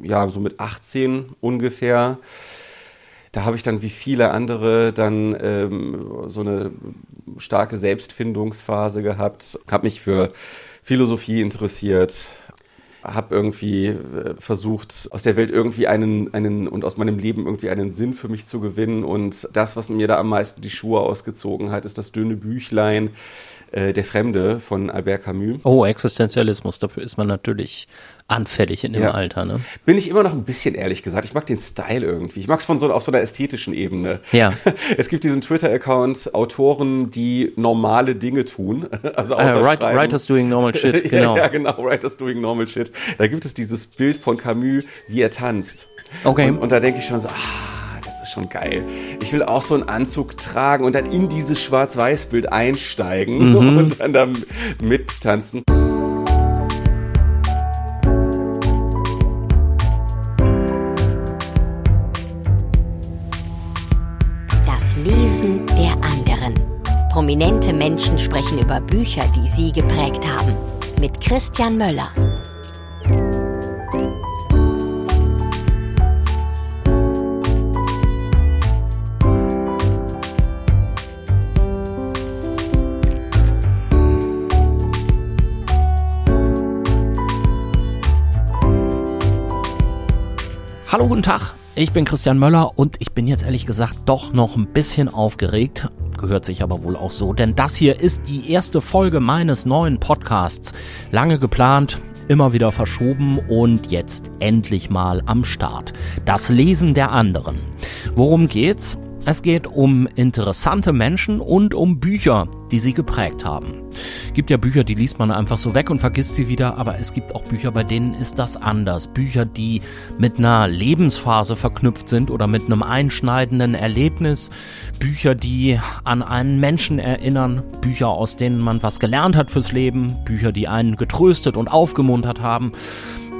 ja, so mit 18 ungefähr. Da habe ich dann wie viele andere dann ähm, so eine starke Selbstfindungsphase gehabt, habe mich für Philosophie interessiert, habe irgendwie äh, versucht, aus der Welt irgendwie einen, einen und aus meinem Leben irgendwie einen Sinn für mich zu gewinnen. Und das, was mir da am meisten die Schuhe ausgezogen hat, ist das dünne Büchlein äh, Der Fremde von Albert Camus. Oh, Existenzialismus, dafür ist man natürlich anfällig in dem ja. Alter. Ne? Bin ich immer noch ein bisschen ehrlich gesagt. Ich mag den Style irgendwie. Ich mag es von so auf so einer ästhetischen Ebene. Ja. Es gibt diesen Twitter-Account Autoren, die normale Dinge tun. Also uh, write, Writers doing normal shit. Genau. ja, genau. Writers doing normal shit. Da gibt es dieses Bild von Camus, wie er tanzt. Okay. Und, und da denke ich schon so, ah, ist schon geil. Ich will auch so einen Anzug tragen und dann in dieses Schwarz-Weiß-Bild einsteigen mhm. und dann da mittanzen. Lesen der anderen. Prominente Menschen sprechen über Bücher, die sie geprägt haben. Mit Christian Möller. Hallo, guten Tag. Ich bin Christian Möller und ich bin jetzt ehrlich gesagt doch noch ein bisschen aufgeregt. Gehört sich aber wohl auch so, denn das hier ist die erste Folge meines neuen Podcasts. Lange geplant, immer wieder verschoben und jetzt endlich mal am Start. Das Lesen der anderen. Worum geht's? Es geht um interessante Menschen und um Bücher, die sie geprägt haben. Gibt ja Bücher, die liest man einfach so weg und vergisst sie wieder, aber es gibt auch Bücher, bei denen ist das anders. Bücher, die mit einer Lebensphase verknüpft sind oder mit einem einschneidenden Erlebnis. Bücher, die an einen Menschen erinnern. Bücher, aus denen man was gelernt hat fürs Leben. Bücher, die einen getröstet und aufgemuntert haben.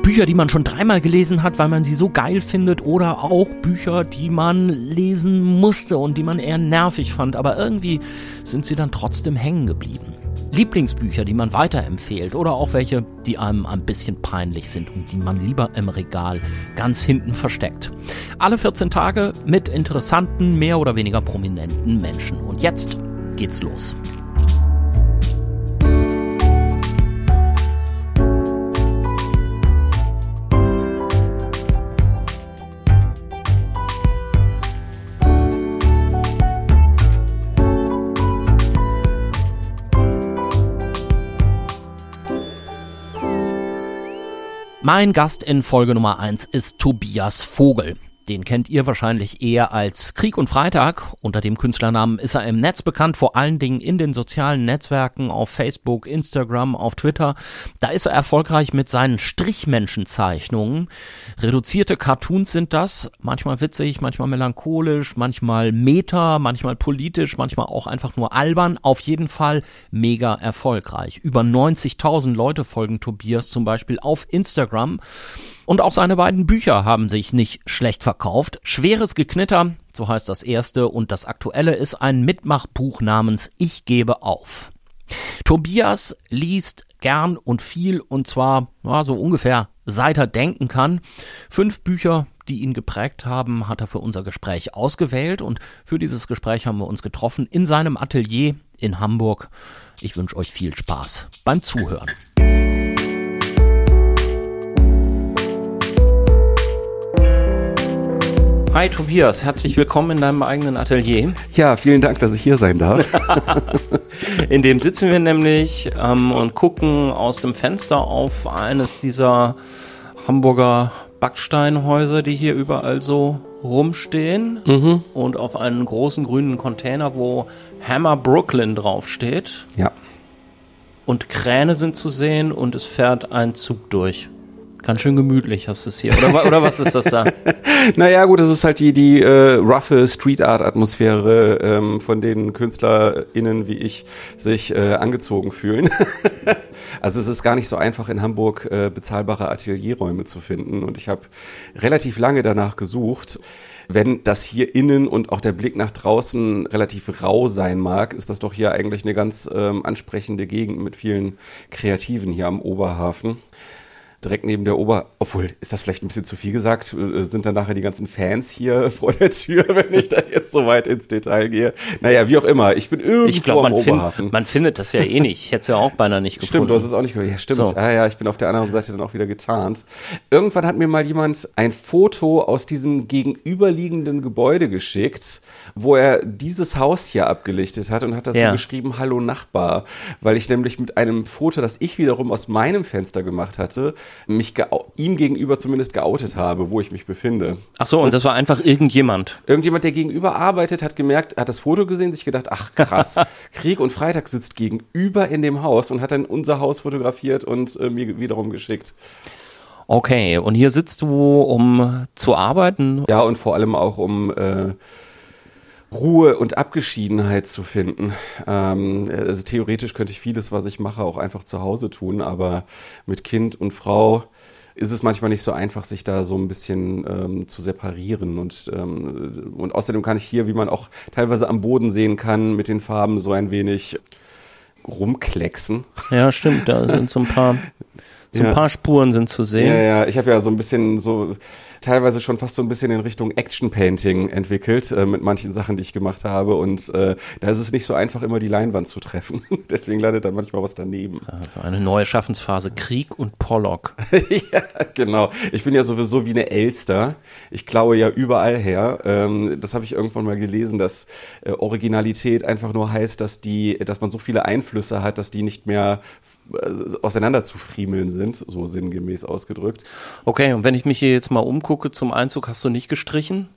Bücher, die man schon dreimal gelesen hat, weil man sie so geil findet, oder auch Bücher, die man lesen musste und die man eher nervig fand, aber irgendwie sind sie dann trotzdem hängen geblieben. Lieblingsbücher, die man weiterempfehlt oder auch welche, die einem ein bisschen peinlich sind und die man lieber im Regal ganz hinten versteckt. Alle 14 Tage mit interessanten, mehr oder weniger prominenten Menschen. Und jetzt geht's los. Mein Gast in Folge Nummer 1 ist Tobias Vogel. Den kennt ihr wahrscheinlich eher als Krieg und Freitag. Unter dem Künstlernamen ist er im Netz bekannt, vor allen Dingen in den sozialen Netzwerken, auf Facebook, Instagram, auf Twitter. Da ist er erfolgreich mit seinen Strichmenschenzeichnungen. Reduzierte Cartoons sind das, manchmal witzig, manchmal melancholisch, manchmal meta, manchmal politisch, manchmal auch einfach nur albern. Auf jeden Fall mega erfolgreich. Über 90.000 Leute folgen Tobias zum Beispiel auf Instagram. Und auch seine beiden Bücher haben sich nicht schlecht verkauft. Schweres Geknitter, so heißt das erste, und das aktuelle ist ein Mitmachbuch namens Ich gebe auf. Tobias liest gern und viel und zwar ja, so ungefähr seit er denken kann. Fünf Bücher, die ihn geprägt haben, hat er für unser Gespräch ausgewählt und für dieses Gespräch haben wir uns getroffen in seinem Atelier in Hamburg. Ich wünsche euch viel Spaß beim Zuhören. Hi Tobias, herzlich willkommen in deinem eigenen Atelier. Ja, vielen Dank, dass ich hier sein darf. in dem sitzen wir nämlich ähm, und gucken aus dem Fenster auf eines dieser Hamburger Backsteinhäuser, die hier überall so rumstehen mhm. und auf einen großen grünen Container, wo Hammer Brooklyn draufsteht. Ja. Und Kräne sind zu sehen und es fährt ein Zug durch. Ganz schön gemütlich hast du es hier. Oder, oder was ist das da? naja, gut, das ist halt die, die äh, roughe Street Art Atmosphäre, ähm, von denen KünstlerInnen wie ich sich äh, angezogen fühlen. also es ist gar nicht so einfach in Hamburg äh, bezahlbare Atelierräume zu finden. Und ich habe relativ lange danach gesucht. Wenn das hier innen und auch der Blick nach draußen relativ rau sein mag, ist das doch hier eigentlich eine ganz ähm, ansprechende Gegend mit vielen Kreativen hier am Oberhafen. Direkt neben der Ober, obwohl, ist das vielleicht ein bisschen zu viel gesagt? Äh, sind dann nachher die ganzen Fans hier vor der Tür, wenn ich da jetzt so weit ins Detail gehe? Naja, wie auch immer, ich bin irgendwo ich glaub, am man Oberhafen. Find, man findet das ja eh nicht. Ich hätte es ja auch beinahe nicht gefunden. Stimmt, du hast es auch nicht gehört. Ja, stimmt. So. Ah, ja, ich bin auf der anderen Seite dann auch wieder getarnt. Irgendwann hat mir mal jemand ein Foto aus diesem gegenüberliegenden Gebäude geschickt, wo er dieses Haus hier abgelichtet hat und hat dazu Ja. geschrieben, Hallo Nachbar, weil ich nämlich mit einem Foto, das ich wiederum aus meinem Fenster gemacht hatte, mich ihm gegenüber zumindest geoutet habe, wo ich mich befinde. Ach so, und das war einfach irgendjemand. Irgendjemand, der gegenüber arbeitet, hat gemerkt, hat das Foto gesehen, sich gedacht, ach krass, Krieg und Freitag sitzt gegenüber in dem Haus und hat dann unser Haus fotografiert und äh, mir wiederum geschickt. Okay, und hier sitzt du, um zu arbeiten. Ja, und vor allem auch um äh, Ruhe und Abgeschiedenheit zu finden. Ähm, also theoretisch könnte ich vieles, was ich mache, auch einfach zu Hause tun, aber mit Kind und Frau ist es manchmal nicht so einfach, sich da so ein bisschen ähm, zu separieren. Und, ähm, und außerdem kann ich hier, wie man auch teilweise am Boden sehen kann, mit den Farben so ein wenig rumklecksen. Ja, stimmt, da sind so ein paar, so ein Ja. paar Spuren sind zu sehen. Ja, ja, ich habe ja so ein bisschen so teilweise schon fast so ein bisschen in Richtung Action Painting entwickelt äh, mit manchen Sachen, die ich gemacht habe und äh, da ist es nicht so einfach immer die Leinwand zu treffen. Deswegen landet dann manchmal was daneben. Also eine neue Schaffensphase, Krieg und Pollock. ja, genau. Ich bin ja sowieso wie eine Elster. Ich klaue ja überall her. Ähm, das habe ich irgendwann mal gelesen, dass äh, Originalität einfach nur heißt, dass die, dass man so viele Einflüsse hat, dass die nicht mehr auseinander zu friemeln sind, so sinngemäß ausgedrückt. Okay, und wenn ich mich hier jetzt mal umgucke zum Einzug, hast du nicht gestrichen?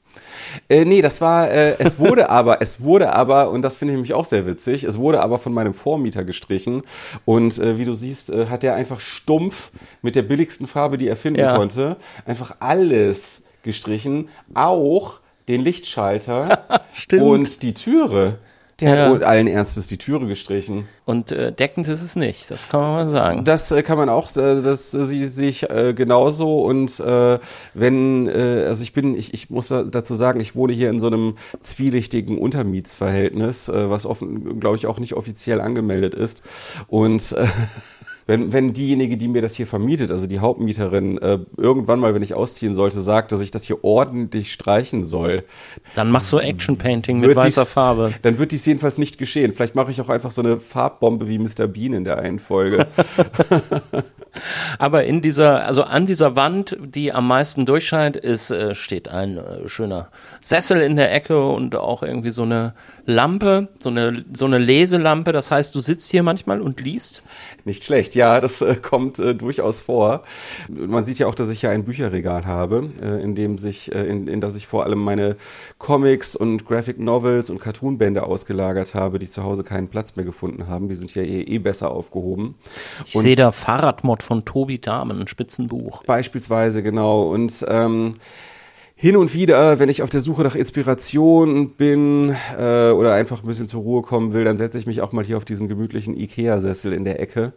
Äh, nee, das war, äh, es wurde aber, es wurde aber, und das finde ich nämlich auch sehr witzig, es wurde aber von meinem Vormieter gestrichen. Und äh, wie du siehst, äh, hat er einfach stumpf mit der billigsten Farbe, die er finden Ja. konnte, einfach alles gestrichen, auch den Lichtschalter und die Türe. Der Ja. hat allen Ernstes die Türe gestrichen. Und äh, deckend ist es nicht, das kann man mal sagen. Das äh, kann man auch, äh, das äh, sie- sehe ich äh, genauso. Und äh, wenn, äh, also ich bin, ich, ich muss da- dazu sagen, ich wohne hier in so einem zwielichtigen Untermietsverhältnis, äh, was offen, glaube ich, auch nicht offiziell angemeldet ist. Und äh, wenn, wenn diejenige, die mir das hier vermietet, also die Hauptmieterin, äh, irgendwann mal, wenn ich ausziehen sollte, sagt, dass ich das hier ordentlich streichen soll, Dann machst du Action Painting mit weißer dies- Farbe. Dann wird dies jedenfalls nicht geschehen. Vielleicht mache ich auch einfach so eine Farbbombe wie Mr. Bean in der einen Folge. Aber in dieser, also an dieser Wand, die am meisten durchscheint, ist, äh, steht ein äh, schöner Sessel in der Ecke und auch irgendwie so eine Lampe, so eine, so eine Leselampe. Das heißt, du sitzt hier manchmal und liest. Nicht schlecht, ja, das äh, kommt äh, durchaus vor. Man sieht ja auch, dass ich ja ein Bücherregal habe, äh, in dem sich, äh, in, in das ich vor allem meine Comics und Graphic Novels und Cartoonbände ausgelagert habe, die zu Hause keinen Platz mehr gefunden haben. Die sind ja eh, eh besser aufgehoben. Ich sehe da Fahrradmod von Tobi Dahmen, ein Spitzenbuch. Beispielsweise, genau. Und ähm, hin und wieder, wenn ich auf der Suche nach Inspiration bin äh, oder einfach ein bisschen zur Ruhe kommen will, dann setze ich mich auch mal hier auf diesen gemütlichen Ikea-Sessel in der Ecke.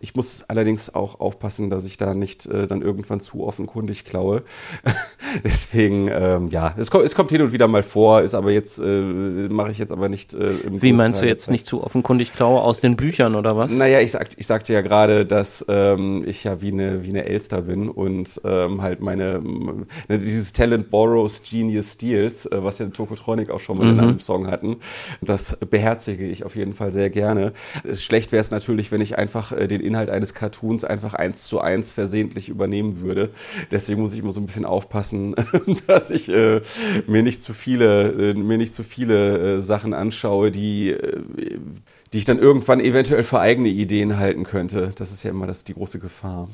Ich muss allerdings auch aufpassen, dass ich da nicht äh, dann irgendwann zu offenkundig klaue. Deswegen, ähm, ja, es kommt, es kommt hin und wieder mal vor, ist aber jetzt, äh, mache ich jetzt aber nicht äh, im Wie meinst du jetzt Zeit. nicht zu offenkundig klaue aus den Büchern oder was? Naja, ich, sag, ich sagte ja gerade, dass ähm, ich ja wie eine, wie eine Elster bin und ähm, halt meine, ne, dieses Talent Borrows Genius Steals, äh, was ja Tokotronic auch schon mal in einem Song hatten, das beherzige ich auf jeden Fall sehr gerne. Äh, Schlecht wäre es natürlich, wenn ich einfach äh, den Inhalt eines Cartoons einfach eins zu eins versehentlich übernehmen würde. Deswegen muss ich immer so ein bisschen aufpassen, dass ich äh, mir nicht zu viele, äh, mir nicht zu viele äh, Sachen anschaue, die die ich dann irgendwann eventuell für eigene Ideen halten könnte. Das ist ja immer das, die große Gefahr.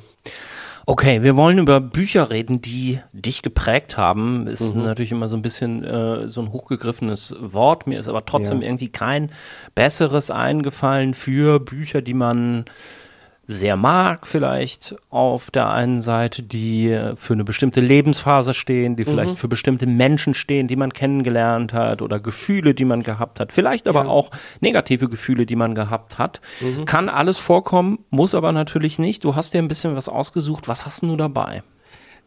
Okay, wir wollen über Bücher reden, die dich geprägt haben. Ist natürlich immer so ein bisschen äh, so ein hochgegriffenes Wort. Mir ist aber trotzdem Ja. irgendwie kein besseres eingefallen für Bücher, die man sehr mag, vielleicht auf der einen Seite, die für eine bestimmte Lebensphase stehen, die vielleicht für bestimmte Menschen stehen, die man kennengelernt hat oder Gefühle, die man gehabt hat, vielleicht aber Ja. auch negative Gefühle, die man gehabt hat. Kann alles vorkommen, muss aber natürlich nicht. Du hast dir ein bisschen was ausgesucht. Was hast denn du dabei?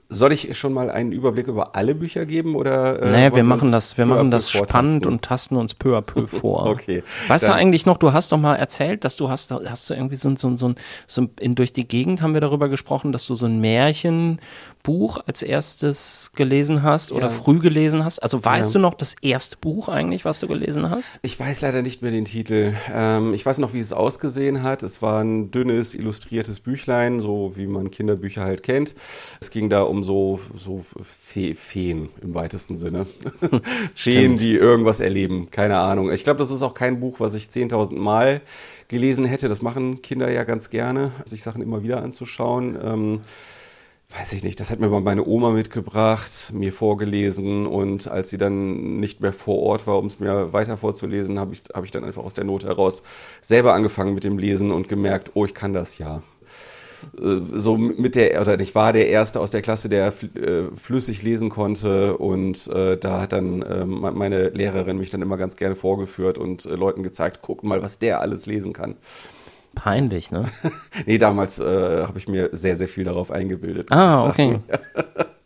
Soll ich schon mal einen Überblick über alle Bücher geben oder? Äh, naja, wir machen das, wir machen das spannend und tasten uns peu à peu vor. okay. Weißt du eigentlich noch, du hast doch mal erzählt, dass du hast, hast du irgendwie so, so, so, so in, durch die Gegend haben wir darüber gesprochen, dass du so ein Märchen Buch als erstes gelesen hast oder ja. früh gelesen hast? Also weißt ja. du noch das erste Buch eigentlich, was du gelesen hast? Ich weiß leider nicht mehr den Titel. Ähm, ich weiß noch, wie es ausgesehen hat. Es war ein dünnes, illustriertes Büchlein, so wie man Kinderbücher halt kennt. Es ging da um so, so Fe Feen im weitesten Sinne. Feen, die irgendwas erleben. Keine Ahnung. Ich glaube, das ist auch kein Buch, was ich 10.000 Mal gelesen hätte. Das machen Kinder ja ganz gerne, sich Sachen immer wieder anzuschauen. Ähm, weiß ich nicht, das hat mir mal meine Oma mitgebracht, mir vorgelesen und als sie dann nicht mehr vor Ort war, um es mir weiter vorzulesen, habe ich, hab ich dann einfach aus der Not heraus selber angefangen mit dem Lesen und gemerkt, oh, ich kann das ja. Äh, so mit der, oder ich war der Erste aus der Klasse, der äh, flüssig lesen konnte und äh, da hat dann äh, meine Lehrerin mich dann immer ganz gerne vorgeführt und Leuten gezeigt, guck mal, was der alles lesen kann. Peinlich, ne? nee, damals äh, habe ich mir sehr, sehr viel darauf eingebildet. Ah, okay.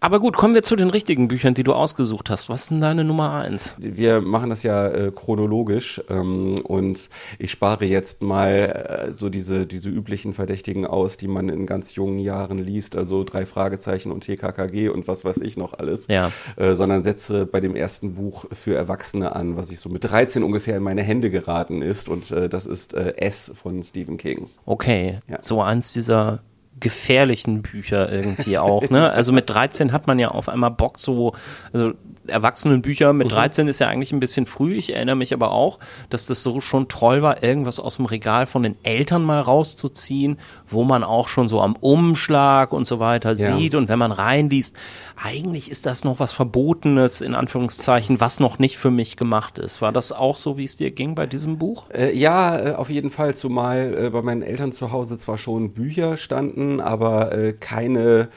Aber gut, kommen wir zu den richtigen Büchern, die du ausgesucht hast. Was ist denn deine Nummer eins? Wir machen das ja äh, chronologisch ähm, und ich spare jetzt mal äh, so diese, diese üblichen Verdächtigen aus, die man in ganz jungen Jahren liest, also drei Fragezeichen und TKKG und was weiß ich noch alles, ja. äh, sondern setze bei dem ersten Buch für Erwachsene an, was ich so mit 13 ungefähr in meine Hände geraten ist und äh, das ist äh, S von Stephen King. Okay, ja. so eins dieser gefährlichen Bücher irgendwie auch, ne? Also mit 13 hat man ja auf einmal Bock so, also Erwachsenenbücher mit 13 mhm. ist ja eigentlich ein bisschen früh. Ich erinnere mich aber auch, dass das so schon toll war, irgendwas aus dem Regal von den Eltern mal rauszuziehen, wo man auch schon so am Umschlag und so weiter ja. sieht. Und wenn man reinliest, eigentlich ist das noch was Verbotenes, in Anführungszeichen, was noch nicht für mich gemacht ist. War das auch so, wie es dir ging bei diesem Buch? Äh, ja, äh, auf jeden Fall, zumal äh, bei meinen Eltern zu Hause zwar schon Bücher standen, aber äh, keine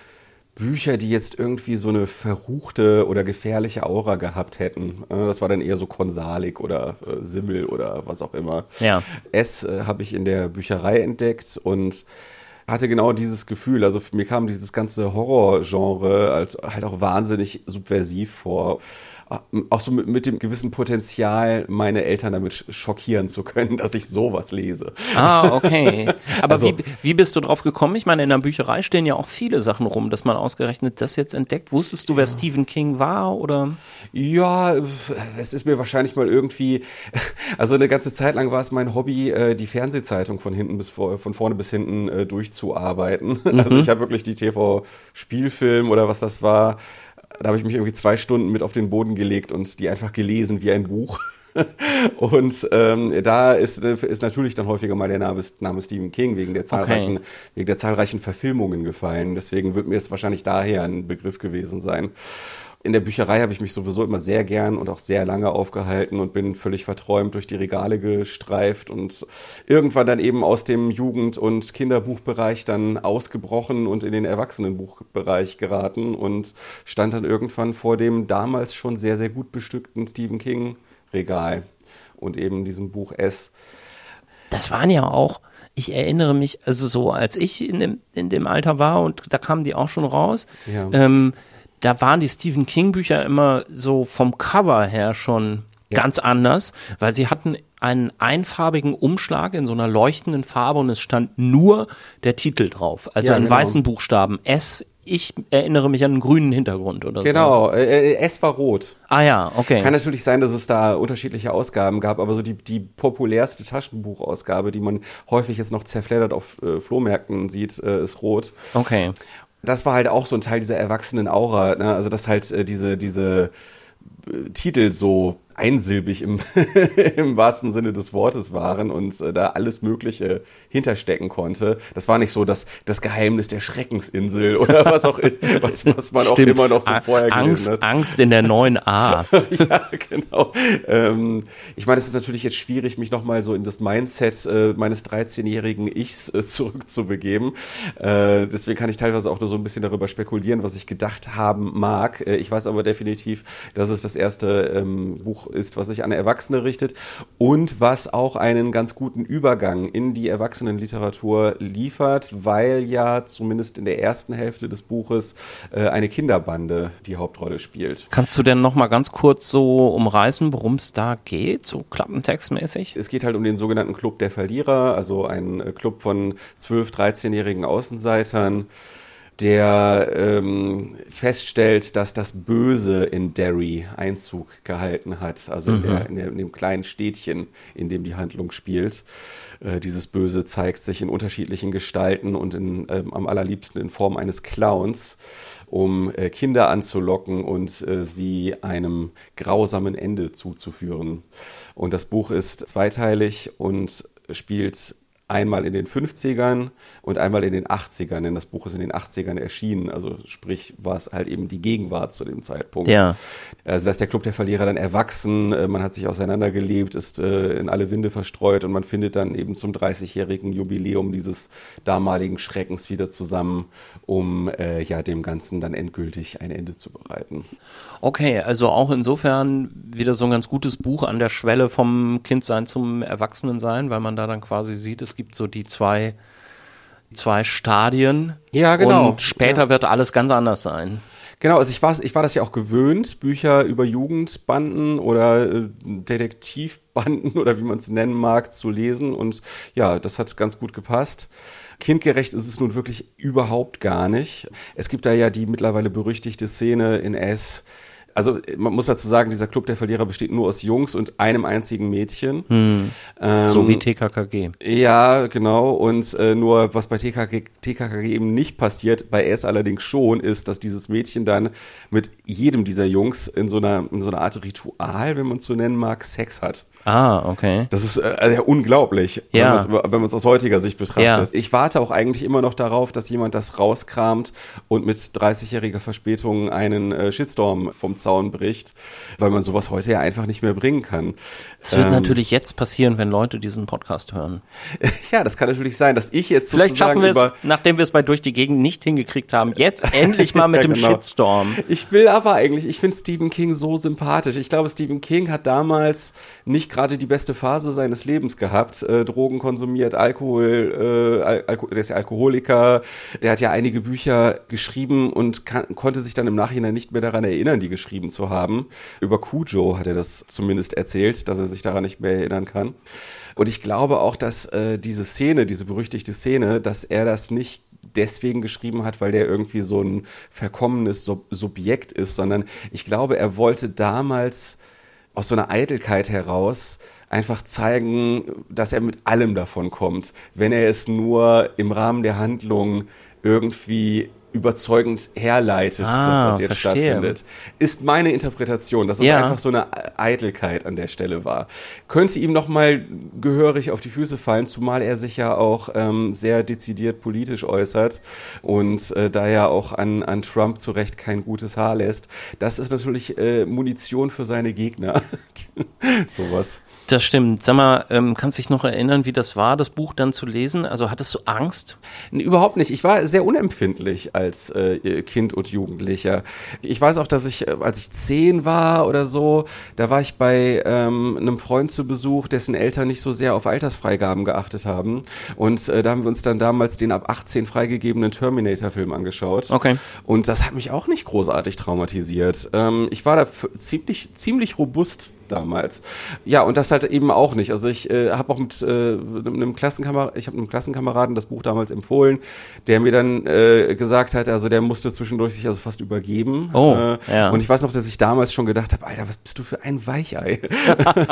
Bücher, die jetzt irgendwie so eine verruchte oder gefährliche Aura gehabt hätten. Äh, das war dann eher so Konsalik oder äh, Simmel oder was auch immer. Ja. Es äh, habe ich in der Bücherei entdeckt und hatte genau dieses Gefühl. Also mir kam dieses ganze Horrorgenre halt, halt auch wahnsinnig subversiv vor auch so mit, mit, dem gewissen Potenzial, meine Eltern damit schockieren zu können, dass ich sowas lese. Ah, okay. Aber also, wie, wie bist du drauf gekommen? Ich meine, in der Bücherei stehen ja auch viele Sachen rum, dass man ausgerechnet das jetzt entdeckt. Wusstest du, wer ja. Stephen King war oder? Ja, es ist mir wahrscheinlich mal irgendwie, also eine ganze Zeit lang war es mein Hobby, äh, die Fernsehzeitung von hinten bis vor, von vorne bis hinten äh, durchzuarbeiten. Mhm. Also ich habe wirklich die TV-Spielfilm oder was das war, da habe ich mich irgendwie zwei Stunden mit auf den Boden gelegt und die einfach gelesen wie ein Buch. und ähm, da ist, ist natürlich dann häufiger mal der Name, Name Stephen King wegen der zahlreichen, okay. wegen der zahlreichen Verfilmungen gefallen. Deswegen wird mir es wahrscheinlich daher ein Begriff gewesen sein. In der Bücherei habe ich mich sowieso immer sehr gern und auch sehr lange aufgehalten und bin völlig verträumt durch die Regale gestreift und irgendwann dann eben aus dem Jugend- und Kinderbuchbereich dann ausgebrochen und in den Erwachsenenbuchbereich geraten und stand dann irgendwann vor dem damals schon sehr, sehr gut bestückten Stephen King Regal und eben diesem Buch S. Das waren ja auch ich erinnere mich, also so als ich in dem, in dem Alter war und da kamen die auch schon raus, ja. ähm, da waren die Stephen King Bücher immer so vom Cover her schon ja. ganz anders, weil sie hatten einen einfarbigen Umschlag in so einer leuchtenden Farbe und es stand nur der Titel drauf. Also ja, in genau. weißen Buchstaben S. Ich erinnere mich an einen grünen Hintergrund oder genau, so. Genau, äh, S war rot. Ah ja, okay. Kann natürlich sein, dass es da unterschiedliche Ausgaben gab, aber so die, die populärste Taschenbuchausgabe, die man häufig jetzt noch zerfleddert auf äh, Flohmärkten sieht, äh, ist rot. Okay das war halt auch so ein Teil dieser erwachsenen Aura, ne? also dass halt äh, diese, diese äh, Titel so einsilbig im, im wahrsten Sinne des Wortes waren und äh, da alles Mögliche hinterstecken konnte. Das war nicht so das, das Geheimnis der Schreckensinsel oder was auch was, was man Stimmt. auch immer noch so vorher Angst, hat. Angst in der neuen A. ja, genau. Ähm, ich meine, es ist natürlich jetzt schwierig, mich nochmal so in das Mindset äh, meines 13-jährigen Ichs äh, zurückzubegeben. Äh, deswegen kann ich teilweise auch nur so ein bisschen darüber spekulieren, was ich gedacht haben mag. Äh, ich weiß aber definitiv, dass es das erste ähm, Buch ist, was sich an Erwachsene richtet und was auch einen ganz guten Übergang in die Erwachsenenliteratur liefert, weil ja zumindest in der ersten Hälfte des Buches äh, eine Kinderbande die Hauptrolle spielt. Kannst du denn noch mal ganz kurz so umreißen, worum es da geht, so klappentextmäßig? Es geht halt um den sogenannten Club der Verlierer, also ein äh, Club von 12-, 13-jährigen Außenseitern, der ähm, feststellt, dass das Böse in Derry Einzug gehalten hat, also in, der, in, der, in, dem kleinen Städtchen, in dem die Handlung spielt. Äh, dieses Böse zeigt sich in unterschiedlichen Gestalten und in, ähm, am allerliebsten in Form eines Clowns, um äh, Kinder anzulocken und äh, sie einem grausamen Ende zuzuführen. Und das Buch ist zweiteilig und spielt einmal in den 50ern und einmal in den 80ern, denn das Buch ist in den 80ern erschienen, also sprich war es halt eben die Gegenwart zu dem Zeitpunkt. Ja. Also dass der Club der Verlierer dann erwachsen, äh, man hat sich auseinandergelebt, ist äh, in alle Winde verstreut und man findet dann eben zum 30-jährigen Jubiläum dieses damaligen Schreckens wieder zusammen, um äh, ja dem Ganzen dann endgültig ein Ende zu bereiten. Okay, also auch insofern wieder so ein ganz gutes Buch an der Schwelle vom Kindsein zum Erwachsenensein, weil man da dann quasi sieht, es gibt so die zwei, zwei Stadien. Ja, genau. Und später ja. wird alles ganz anders sein. Genau, also ich war, ich war das ja auch gewöhnt, Bücher über Jugendbanden oder äh, Detektivbanden oder wie man es nennen mag, zu lesen. Und ja, das hat ganz gut gepasst. Kindgerecht ist es nun wirklich überhaupt gar nicht. Es gibt da ja die mittlerweile berüchtigte Szene in S, also man muss dazu sagen, dieser Club der Verlierer besteht nur aus Jungs und einem einzigen Mädchen. Hm. Ähm, so wie TKKG. Ja, genau. Und äh, nur was bei TKKG, TKKG eben nicht passiert, bei S allerdings schon, ist, dass dieses Mädchen dann mit jedem dieser Jungs in so einer, in so einer Art Ritual, wenn man es so nennen mag, Sex hat. Ah, okay. Das ist äh, also unglaublich, ja. wenn man es aus heutiger Sicht betrachtet. Ja. Ich warte auch eigentlich immer noch darauf, dass jemand das rauskramt und mit 30-jähriger Verspätung einen äh, Shitstorm vom Zaun bricht, weil man sowas heute ja einfach nicht mehr bringen kann. Es wird ähm, natürlich jetzt passieren, wenn Leute diesen Podcast hören. ja, das kann natürlich sein, dass ich jetzt Vielleicht schaffen wir es, nachdem wir es bei Durch die Gegend nicht hingekriegt haben, jetzt endlich mal mit ja, dem genau. Shitstorm. Ich will aber eigentlich, ich finde Stephen King so sympathisch. Ich glaube, Stephen King hat damals nicht gerade die beste Phase seines Lebens gehabt. Äh, Drogen konsumiert, Alkohol, äh, Alko der ist ja Alkoholiker. Der hat ja einige Bücher geschrieben und konnte sich dann im Nachhinein nicht mehr daran erinnern, die geschrieben zu haben. Über Cujo hat er das zumindest erzählt, dass er sich daran nicht mehr erinnern kann. Und ich glaube auch, dass äh, diese Szene, diese berüchtigte Szene, dass er das nicht deswegen geschrieben hat, weil der irgendwie so ein verkommenes Sub Subjekt ist, sondern ich glaube, er wollte damals aus so einer Eitelkeit heraus einfach zeigen, dass er mit allem davon kommt, wenn er es nur im Rahmen der Handlung irgendwie überzeugend herleitet, ah, dass das jetzt verstehe. stattfindet. Ist meine Interpretation, dass es ja. einfach so eine Eitelkeit an der Stelle war. Könnte ihm nochmal gehörig auf die Füße fallen, zumal er sich ja auch ähm, sehr dezidiert politisch äußert und äh, da ja auch an, an Trump zu Recht kein gutes Haar lässt. Das ist natürlich äh, Munition für seine Gegner. Sowas. Das stimmt. Sag mal, ähm, kannst dich noch erinnern, wie das war, das Buch dann zu lesen? Also hattest du Angst? Nee, überhaupt nicht. Ich war sehr unempfindlich als äh, Kind und Jugendlicher. Ich weiß auch, dass ich, äh, als ich zehn war oder so, da war ich bei ähm, einem Freund zu Besuch, dessen Eltern nicht so sehr auf Altersfreigaben geachtet haben. Und äh, da haben wir uns dann damals den ab 18 freigegebenen Terminator-Film angeschaut. Okay. Und das hat mich auch nicht großartig traumatisiert. Ähm, ich war da ziemlich, ziemlich robust damals. Ja, und das halt eben auch nicht. Also ich äh, habe auch mit äh, einem Klassenkameraden, ich habe einem Klassenkameraden das Buch damals empfohlen, der mir dann äh, gesagt hat, also der musste zwischendurch sich also fast übergeben. Oh, äh, ja. Und ich weiß noch, dass ich damals schon gedacht habe, Alter, was bist du für ein Weichei?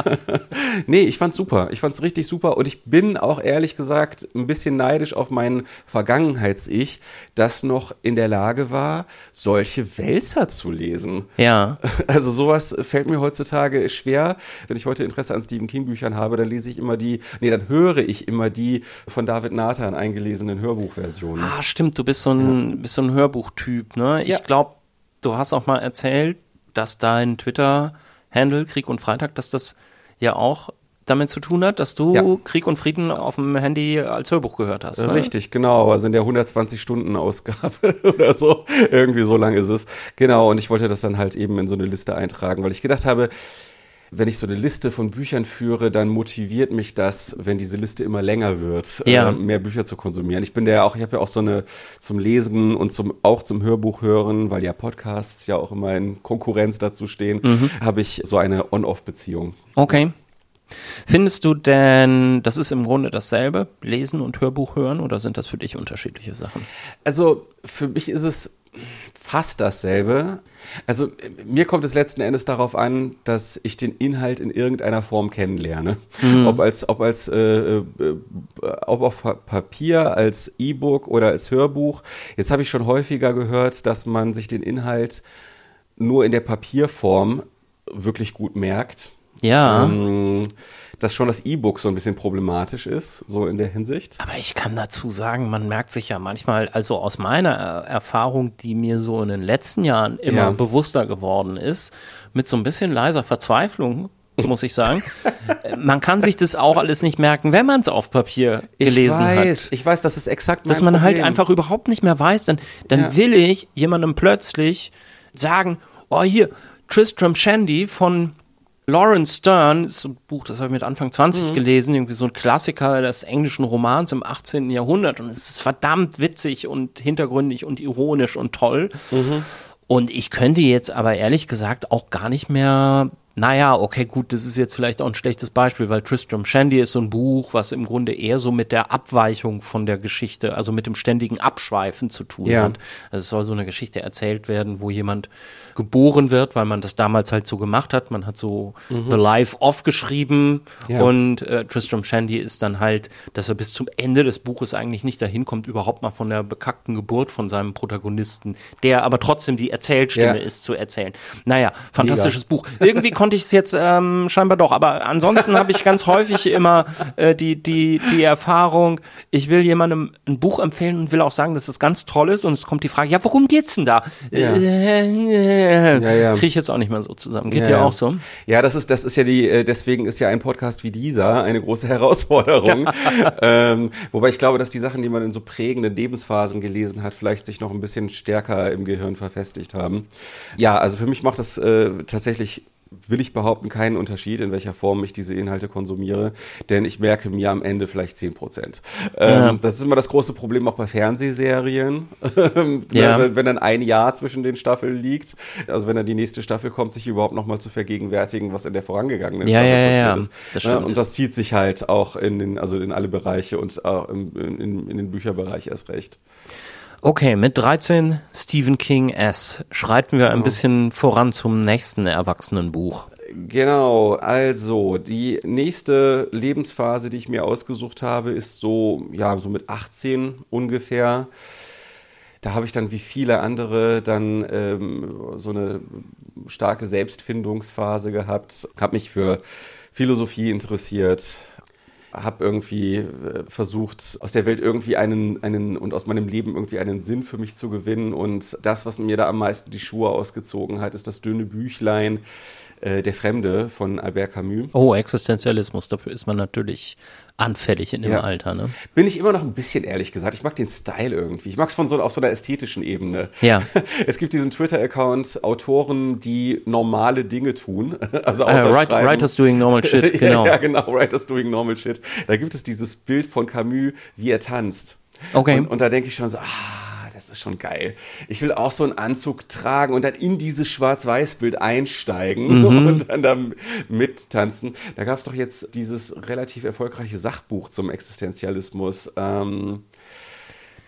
nee, ich fand's super. Ich fand's richtig super und ich bin auch ehrlich gesagt ein bisschen neidisch auf mein Vergangenheits-Ich, das noch in der Lage war, solche Wälzer zu lesen. Ja. Also sowas fällt mir heutzutage schwer schwer. Wenn ich heute Interesse an Stephen King Büchern habe, dann lese ich immer die, nee, dann höre ich immer die von David Nathan eingelesenen Hörbuchversionen. Ah, stimmt, du bist so ein, ja. bist so ein Hörbuchtyp, ne? Ich ja. glaube, du hast auch mal erzählt, dass dein Twitter-Handle Krieg und Freitag, dass das ja auch damit zu tun hat, dass du ja. Krieg und Frieden auf dem Handy als Hörbuch gehört hast. Ne? Richtig, genau. Also in der 120-Stunden-Ausgabe oder so. Irgendwie so lang ist es. Genau. Und ich wollte das dann halt eben in so eine Liste eintragen, weil ich gedacht habe, wenn ich so eine Liste von Büchern führe, dann motiviert mich das, wenn diese Liste immer länger wird, Ja. äh, mehr Bücher zu konsumieren. Ich bin ja auch, ich habe ja auch so eine zum Lesen und zum auch zum Hörbuch hören, weil ja Podcasts ja auch immer in Konkurrenz dazu stehen, habe ich so eine On-Off-Beziehung. Okay. Findest du denn, das ist im Grunde dasselbe, Lesen und Hörbuch hören, oder sind das für dich unterschiedliche Sachen? Also für mich ist es fast dasselbe. Also mir kommt es letzten Endes darauf an, dass ich den Inhalt in irgendeiner Form kennenlerne. Ob als, ob als, äh, äh, ob auf Pa- Papier, als E-Book oder als Hörbuch. Jetzt habe ich schon häufiger gehört, dass man sich den Inhalt nur in der Papierform wirklich gut merkt. Ja. Ähm, dass schon das E-Book so ein bisschen problematisch ist, so in der Hinsicht. Aber ich kann dazu sagen, man merkt sich ja manchmal, also aus meiner Erfahrung, die mir so in den letzten Jahren immer Ja. bewusster geworden ist, mit so ein bisschen leiser Verzweiflung, muss ich sagen. man kann sich das auch alles nicht merken, wenn man es auf Papier gelesen ich weiß, hat. Ich weiß, das ist exakt mein Dass man halt Problem. einfach überhaupt nicht mehr weiß, dann, dann Ja. will ich jemandem plötzlich sagen, oh hier, Tristram Shandy von Lawrence Stern, ist ein Buch, das habe ich mit Anfang 20 gelesen, irgendwie so ein Klassiker des englischen Romans im 18. Jahrhundert und es ist verdammt witzig und hintergründig und ironisch und toll. Und ich könnte jetzt aber ehrlich gesagt auch gar nicht mehr, naja, okay, gut, das ist jetzt vielleicht auch ein schlechtes Beispiel, weil Tristram Shandy ist so ein Buch, was im Grunde eher so mit der Abweichung von der Geschichte, also mit dem ständigen Abschweifen zu tun Ja. hat. Also es soll so eine Geschichte erzählt werden, wo jemand geboren wird, weil man das damals halt so gemacht hat. Man hat so The Life of geschrieben Ja. und äh, Tristram Shandy ist dann halt, dass er bis zum Ende des Buches eigentlich nicht dahin kommt, überhaupt mal von der bekackten Geburt von seinem Protagonisten, der aber trotzdem die Erzählstimme Ja. ist, zu erzählen. Naja, fantastisches Buch. Irgendwie konnte ich es jetzt ähm, scheinbar doch, aber ansonsten habe ich ganz häufig immer äh, die, die, die Erfahrung, ich will jemandem ein Buch empfehlen und will auch sagen, dass es ganz toll ist und es kommt die Frage, ja, worum geht's denn da? Ja. Äh, ja. Kriege ich jetzt auch nicht mehr so zusammen. Geht dir auch so? Ja, das ist, das ist ja die, äh, deswegen ist ja ein Podcast wie dieser eine große Herausforderung. ähm, wobei ich glaube, dass die Sachen, die man in so prägenden Lebensphasen gelesen hat, vielleicht sich noch ein bisschen stärker im Gehirn verfestigt haben. Ja, also für mich macht das äh, tatsächlich will ich behaupten, keinen Unterschied, in welcher Form ich diese Inhalte konsumiere, denn ich merke mir am Ende vielleicht 10 Prozent. Ähm, Ja. Das ist immer das große Problem auch bei Fernsehserien, Ja. wenn, wenn dann ein Jahr zwischen den Staffeln liegt, also wenn dann die nächste Staffel kommt, sich überhaupt nochmal zu vergegenwärtigen, was in der vorangegangenen Ja, Staffel ja, ja, passiert ist. Das stimmt. und das zieht sich halt auch in den, also in alle Bereiche und auch im, in, in den Bücherbereich erst recht. Okay, mit 13 Stephen King S. schreiten wir ein bisschen voran zum nächsten Erwachsenenbuch. Genau, also die nächste Lebensphase, die ich mir ausgesucht habe, ist so, ja, so mit 18 ungefähr. Da habe ich dann wie viele andere dann ähm, so eine starke Selbstfindungsphase gehabt, habe mich für Philosophie interessiert, habe irgendwie äh, versucht, aus der Welt irgendwie einen, einen und aus meinem Leben irgendwie einen Sinn für mich zu gewinnen. Und das, was mir da am meisten die Schuhe ausgezogen hat, ist das dünne Büchlein äh, Der Fremde von Albert Camus. Oh, Existenzialismus, dafür ist man natürlich anfällig in dem Ja. Alter, ne? Bin ich immer noch ein bisschen ehrlich gesagt. Ich mag den Style irgendwie. Ich mag es von so auf so einer ästhetischen Ebene. Ja. Es gibt diesen Twitter-Account Autoren, die normale Dinge tun. Also Äh, außer write, Schreiben. writers doing normal shit, genau. ja, ja, genau. Writers doing normal shit. Da gibt es dieses Bild von Camus, wie er tanzt. Okay. Und, und da denke ich schon so, ah, das ist schon geil. Ich will auch so einen Anzug tragen und dann in dieses Schwarz-Weiß-Bild einsteigen Mhm. und dann da mittanzen. Da gab es doch jetzt dieses relativ erfolgreiche Sachbuch zum Existenzialismus. Ähm,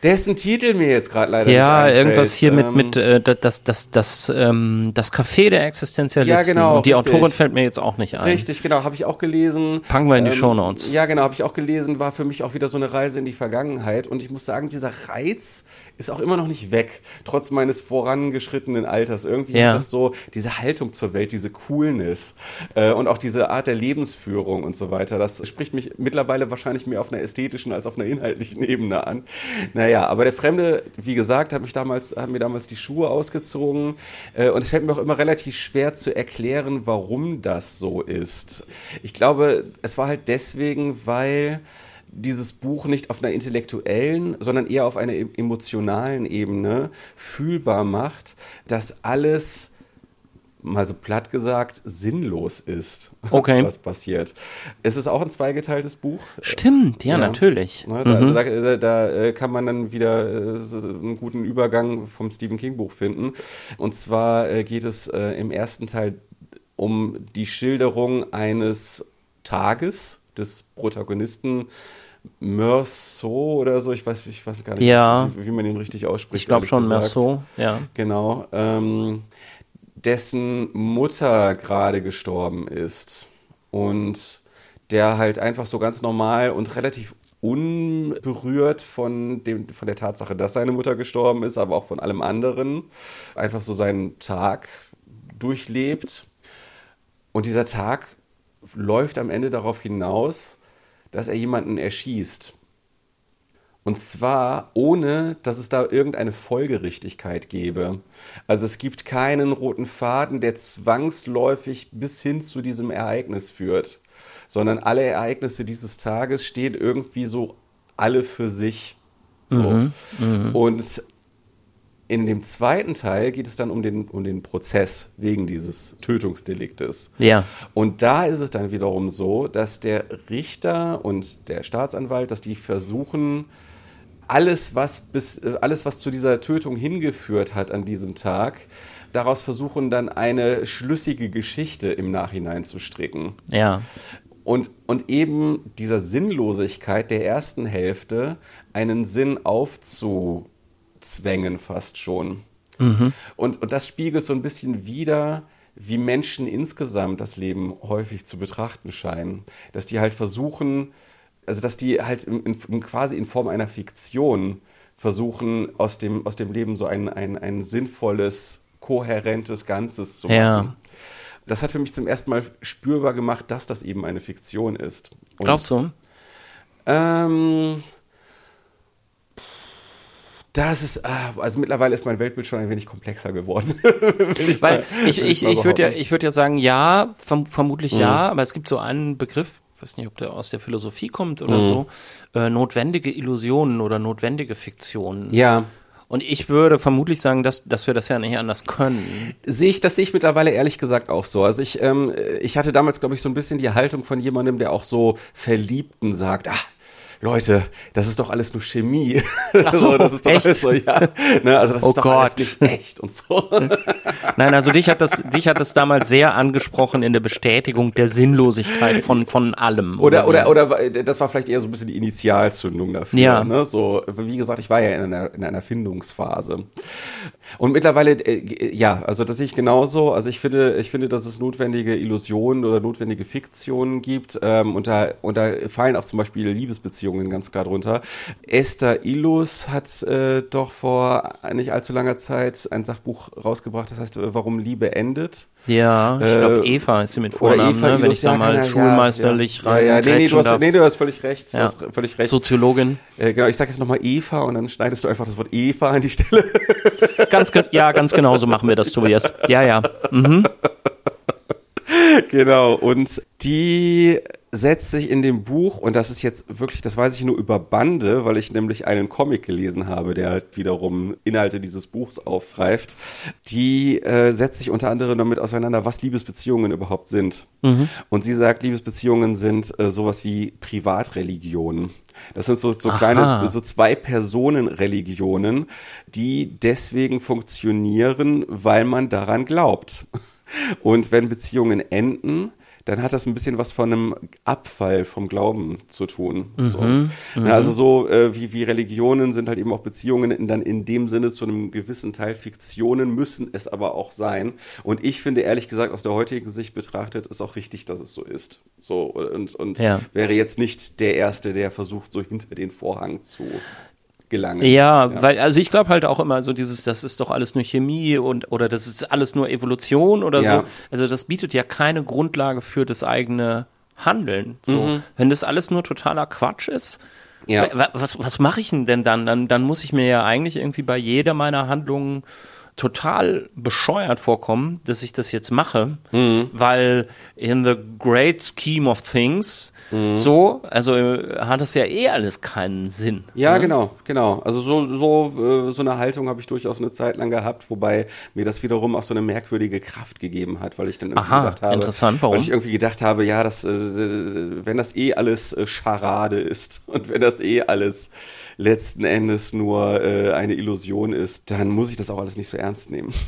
dessen Titel mir jetzt gerade leider Ja, nicht einfällt. irgendwas hier mit, Ähm, mit äh, das, das, das, ähm, das Café der Existenzialisten. Ja, genau, Und die richtig. Autorin fällt mir jetzt auch nicht ein. Richtig, genau, habe ich auch gelesen. Packen wir in die Shownotes. Ja, genau, habe ich auch gelesen, war für mich auch wieder so eine Reise in die Vergangenheit. Und ich muss sagen, dieser Reiz ist auch immer noch nicht weg, trotz meines vorangeschrittenen Alters. Irgendwie Ja. hat das so, diese Haltung zur Welt, diese Coolness äh, und auch diese Art der Lebensführung und so weiter, das spricht mich mittlerweile wahrscheinlich mehr auf einer ästhetischen als auf einer inhaltlichen Ebene an. Naja, aber der Fremde, wie gesagt, hat, mich damals, hat mir damals die Schuhe ausgezogen äh, und es fällt mir auch immer relativ schwer zu erklären, warum das so ist. Ich glaube, es war halt deswegen, weil dieses Buch nicht auf einer intellektuellen, sondern eher auf einer em- emotionalen Ebene fühlbar macht, dass alles mal so platt gesagt, sinnlos ist, Okay. was passiert. Es ist auch ein zweigeteiltes Buch. Stimmt, ja, Ja. natürlich. Ne, da, also da, da, da äh, kann man dann wieder äh, einen guten Übergang vom Stephen King Buch finden. Und zwar äh, geht es im ersten Teil um die Schilderung eines Tages des Protagonisten Meursault oder so. Ich weiß, ich weiß gar nicht, Ja. wie, wie man ihn richtig ausspricht. Ich glaube schon. Merceau, ja. Genau. Ähm, dessen Mutter gerade gestorben ist. Und der halt einfach so ganz normal und relativ unberührt von, dem, von der Tatsache, dass seine Mutter gestorben ist, aber auch von allem anderen, einfach so seinen Tag durchlebt. Und dieser Tag läuft am Ende darauf hinaus, dass er jemanden erschießt. Und zwar ohne, dass es da irgendeine Folgerichtigkeit gäbe. Also es gibt keinen roten Faden, der zwangsläufig bis hin zu diesem Ereignis führt, sondern alle Ereignisse dieses Tages stehen irgendwie so alle für sich. So. Und in dem zweiten Teil geht es dann um den, um den Prozess wegen dieses Tötungsdeliktes. Ja. Und da ist es dann wiederum so, dass der Richter und der Staatsanwalt, dass die versuchen, alles, was bis, äh, alles, was zu dieser Tötung hingeführt hat an diesem Tag, daraus versuchen dann eine schlüssige Geschichte im Nachhinein zu stricken. Ja. Und, und eben dieser Sinnlosigkeit der ersten Hälfte einen Sinn aufzuzwängen fast schon. Und, und das spiegelt so ein bisschen wider, wie Menschen insgesamt das Leben häufig zu betrachten scheinen. Dass die halt versuchen, also dass die halt in, in, quasi in Form einer Fiktion versuchen, aus dem, aus dem Leben so ein, ein, ein sinnvolles, kohärentes Ganzes zu machen. Ja. Das hat für mich zum ersten Mal spürbar gemacht, dass das eben eine Fiktion ist. Und, Glaubst du? Ähm, das ist, ah, also mittlerweile ist mein Weltbild schon ein wenig komplexer geworden. Ich Weil mal- ich, ich, ich würde ja, ich würde ja sagen, ja, verm vermutlich ja, Mhm. aber es gibt so einen Begriff, ich weiß nicht, ob der aus der Philosophie kommt oder Mhm. so, äh, notwendige Illusionen oder notwendige Fiktionen. Ja, Und ich würde vermutlich sagen, dass, dass wir das ja nicht anders können. sehe ich, das sehe ich mittlerweile ehrlich gesagt auch so. Also ich, ähm, ich hatte damals, glaube ich, so ein bisschen die Haltung von jemandem, der auch so Verliebten sagt, ah, Leute, das ist doch alles nur Chemie. Ach so, das ist doch echt? alles so, ja. Ne, also das Oh ist doch alles Gott. nicht echt und so. Nein, also dich hat das, dich hat das damals sehr angesprochen in der Bestätigung der Sinnlosigkeit von, von allem. Oder, wie? oder, oder das war vielleicht eher so ein bisschen die Initialzündung dafür. Ja. Ne? So, wie gesagt, ich war ja in einer, in einer Findungsphase. Und mittlerweile, äh, ja, also das sehe ich genauso. Also ich finde, ich finde, dass es notwendige Illusionen oder notwendige Fiktionen gibt. Ähm, und, da, und da fallen auch zum Beispiel Liebesbeziehungen ganz klar drunter. Esther Illus hat äh, doch vor nicht allzu langer Zeit ein Sachbuch rausgebracht, das heißt, äh, warum Liebe endet. Ja, ich Äh, glaube Eva ist sie mit Vornamen, Eva ne? wenn ich da ja, mal keine- schulmeisterlich ja, rein ja, ja, nee, nee, du hast, nee, du hast völlig recht. Du Ja. hast völlig recht. Soziologin. Äh, genau, ich sage jetzt nochmal Eva und dann schneidest du einfach das Wort Eva an die Stelle. Ganz, ja, ganz genau so machen wir das, Tobias. Ja, ja. Mhm. genau, und die setzt sich in dem Buch, und das ist jetzt wirklich, das weiß ich nur über Bande, weil ich nämlich einen Comic gelesen habe, der halt wiederum Inhalte dieses Buchs aufgreift, die äh, setzt sich unter anderem damit auseinander, was Liebesbeziehungen überhaupt sind. Und sie sagt, Liebesbeziehungen sind äh, sowas wie Privatreligionen. Das sind so, so Aha. kleine, so zwei Personenreligionen, die deswegen funktionieren, weil man daran glaubt. Und wenn Beziehungen enden, dann hat das ein bisschen was von einem Abfall vom Glauben zu tun. So. Na, also so äh, wie, wie Religionen sind halt eben auch Beziehungen in, dann in dem Sinne zu einem gewissen Teil Fiktionen, müssen es aber auch sein. Und ich finde ehrlich gesagt, aus der heutigen Sicht betrachtet, ist auch richtig, dass es so ist. So, und und Ja. wäre jetzt nicht der Erste, der versucht, so hinter den Vorhang zu gelangen. Ja, weil, also ich glaube halt auch immer so dieses, das ist doch alles nur Chemie und oder das ist alles nur Evolution oder Ja. so. Also das bietet ja keine Grundlage für das eigene Handeln. So, wenn das alles nur totaler Quatsch ist, Ja. wa- was, was mache ich denn denn dann? dann? Dann muss ich mir ja eigentlich irgendwie bei jeder meiner Handlungen total bescheuert vorkommen, dass ich das jetzt mache, mhm. weil in the great scheme of things mhm. so, also äh, hat es ja eh alles keinen Sinn. Ja, ne? genau, genau. Also so so äh, so eine Haltung habe ich durchaus eine Zeit lang gehabt, wobei mir das wiederum auch so eine merkwürdige Kraft gegeben hat, weil ich dann irgendwie Aha, gedacht habe, interessant, warum? weil ich irgendwie gedacht habe, ja, das, äh, wenn das eh alles Scharade ist und wenn das eh alles letzten Endes nur äh, eine Illusion ist, dann muss ich das auch alles nicht so ernst nehmen.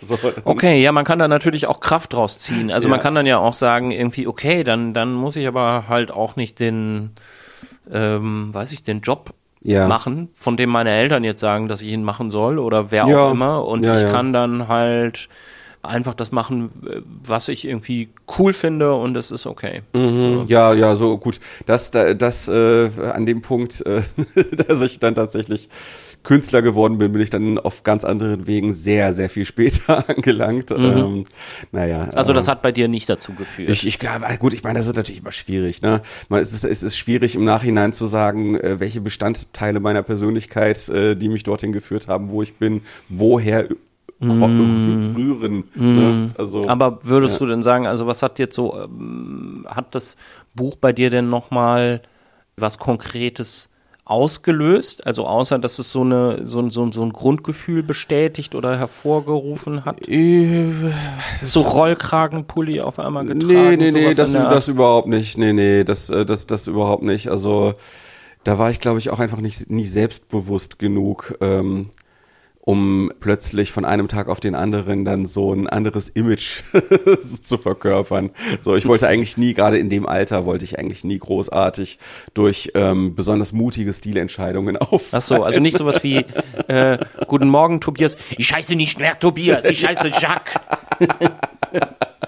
So. Okay, ja, man kann da natürlich auch Kraft draus ziehen. Also ja. man kann dann ja auch sagen, irgendwie, okay, dann, dann muss ich aber halt auch nicht den, ähm, weiß ich, den Job ja. machen, von dem meine Eltern jetzt sagen, dass ich ihn machen soll oder wer ja. auch immer. Und ich kann dann halt einfach das machen, was ich irgendwie cool finde und es ist okay. Mhm. So. Ja, ja, so gut. Das, das, äh, an dem Punkt, äh, dass ich dann tatsächlich Künstler geworden bin, bin ich dann auf ganz anderen Wegen sehr, sehr viel später angelangt. Mhm. Ähm, naja. Also das äh, hat bei dir nicht dazu geführt. Ich, ich glaube, gut, ich meine, das ist natürlich immer schwierig. Ne? Es, ist, es ist schwierig im Nachhinein zu sagen, äh, welche Bestandteile meiner Persönlichkeit, äh, die mich dorthin geführt haben, wo ich bin, woher mm. rühren. Mm. Ne? Also, Aber würdest ja. du denn sagen, also was hat jetzt so, ähm, hat das Buch bei dir denn nochmal was Konkretes ausgelöst? Also außer, dass es so, eine, so, so, so ein Grundgefühl bestätigt oder hervorgerufen hat? Äh, so Rollkragenpulli auf einmal getragen? Nee, nee, nee, das, das überhaupt nicht. Nee, nee, das, äh, das, das überhaupt nicht. Also da war ich, glaube ich, auch einfach nicht, nicht selbstbewusst genug. Ähm, um plötzlich von einem Tag auf den anderen dann so ein anderes Image zu verkörpern. So, ich wollte eigentlich nie, gerade in dem Alter, wollte ich eigentlich nie großartig durch ähm, besonders mutige Stilentscheidungen auf. Ach so, also nicht sowas wie äh, Guten Morgen, Tobias. Ich scheiße nicht mehr, Tobias, ich scheiße Jacques.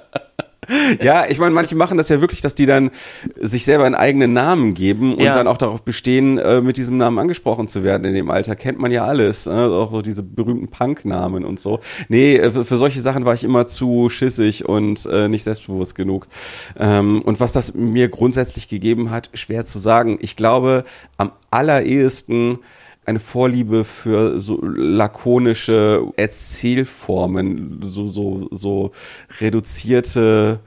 ja, ich meine, manche machen das ja wirklich, dass die dann sich selber einen eigenen Namen geben und ja. dann auch darauf bestehen, äh, mit diesem Namen angesprochen zu werden. In dem Alter kennt man ja alles, äh, auch so diese berühmten Punk-Namen und so. Nee, äh, für, für, solche Sachen war ich immer zu schissig und äh, nicht selbstbewusst genug. Ähm, und was das mir grundsätzlich gegeben hat, schwer zu sagen. Ich glaube, am allerersten eine Vorliebe für so lakonische Erzählformen, so, so, so reduzierte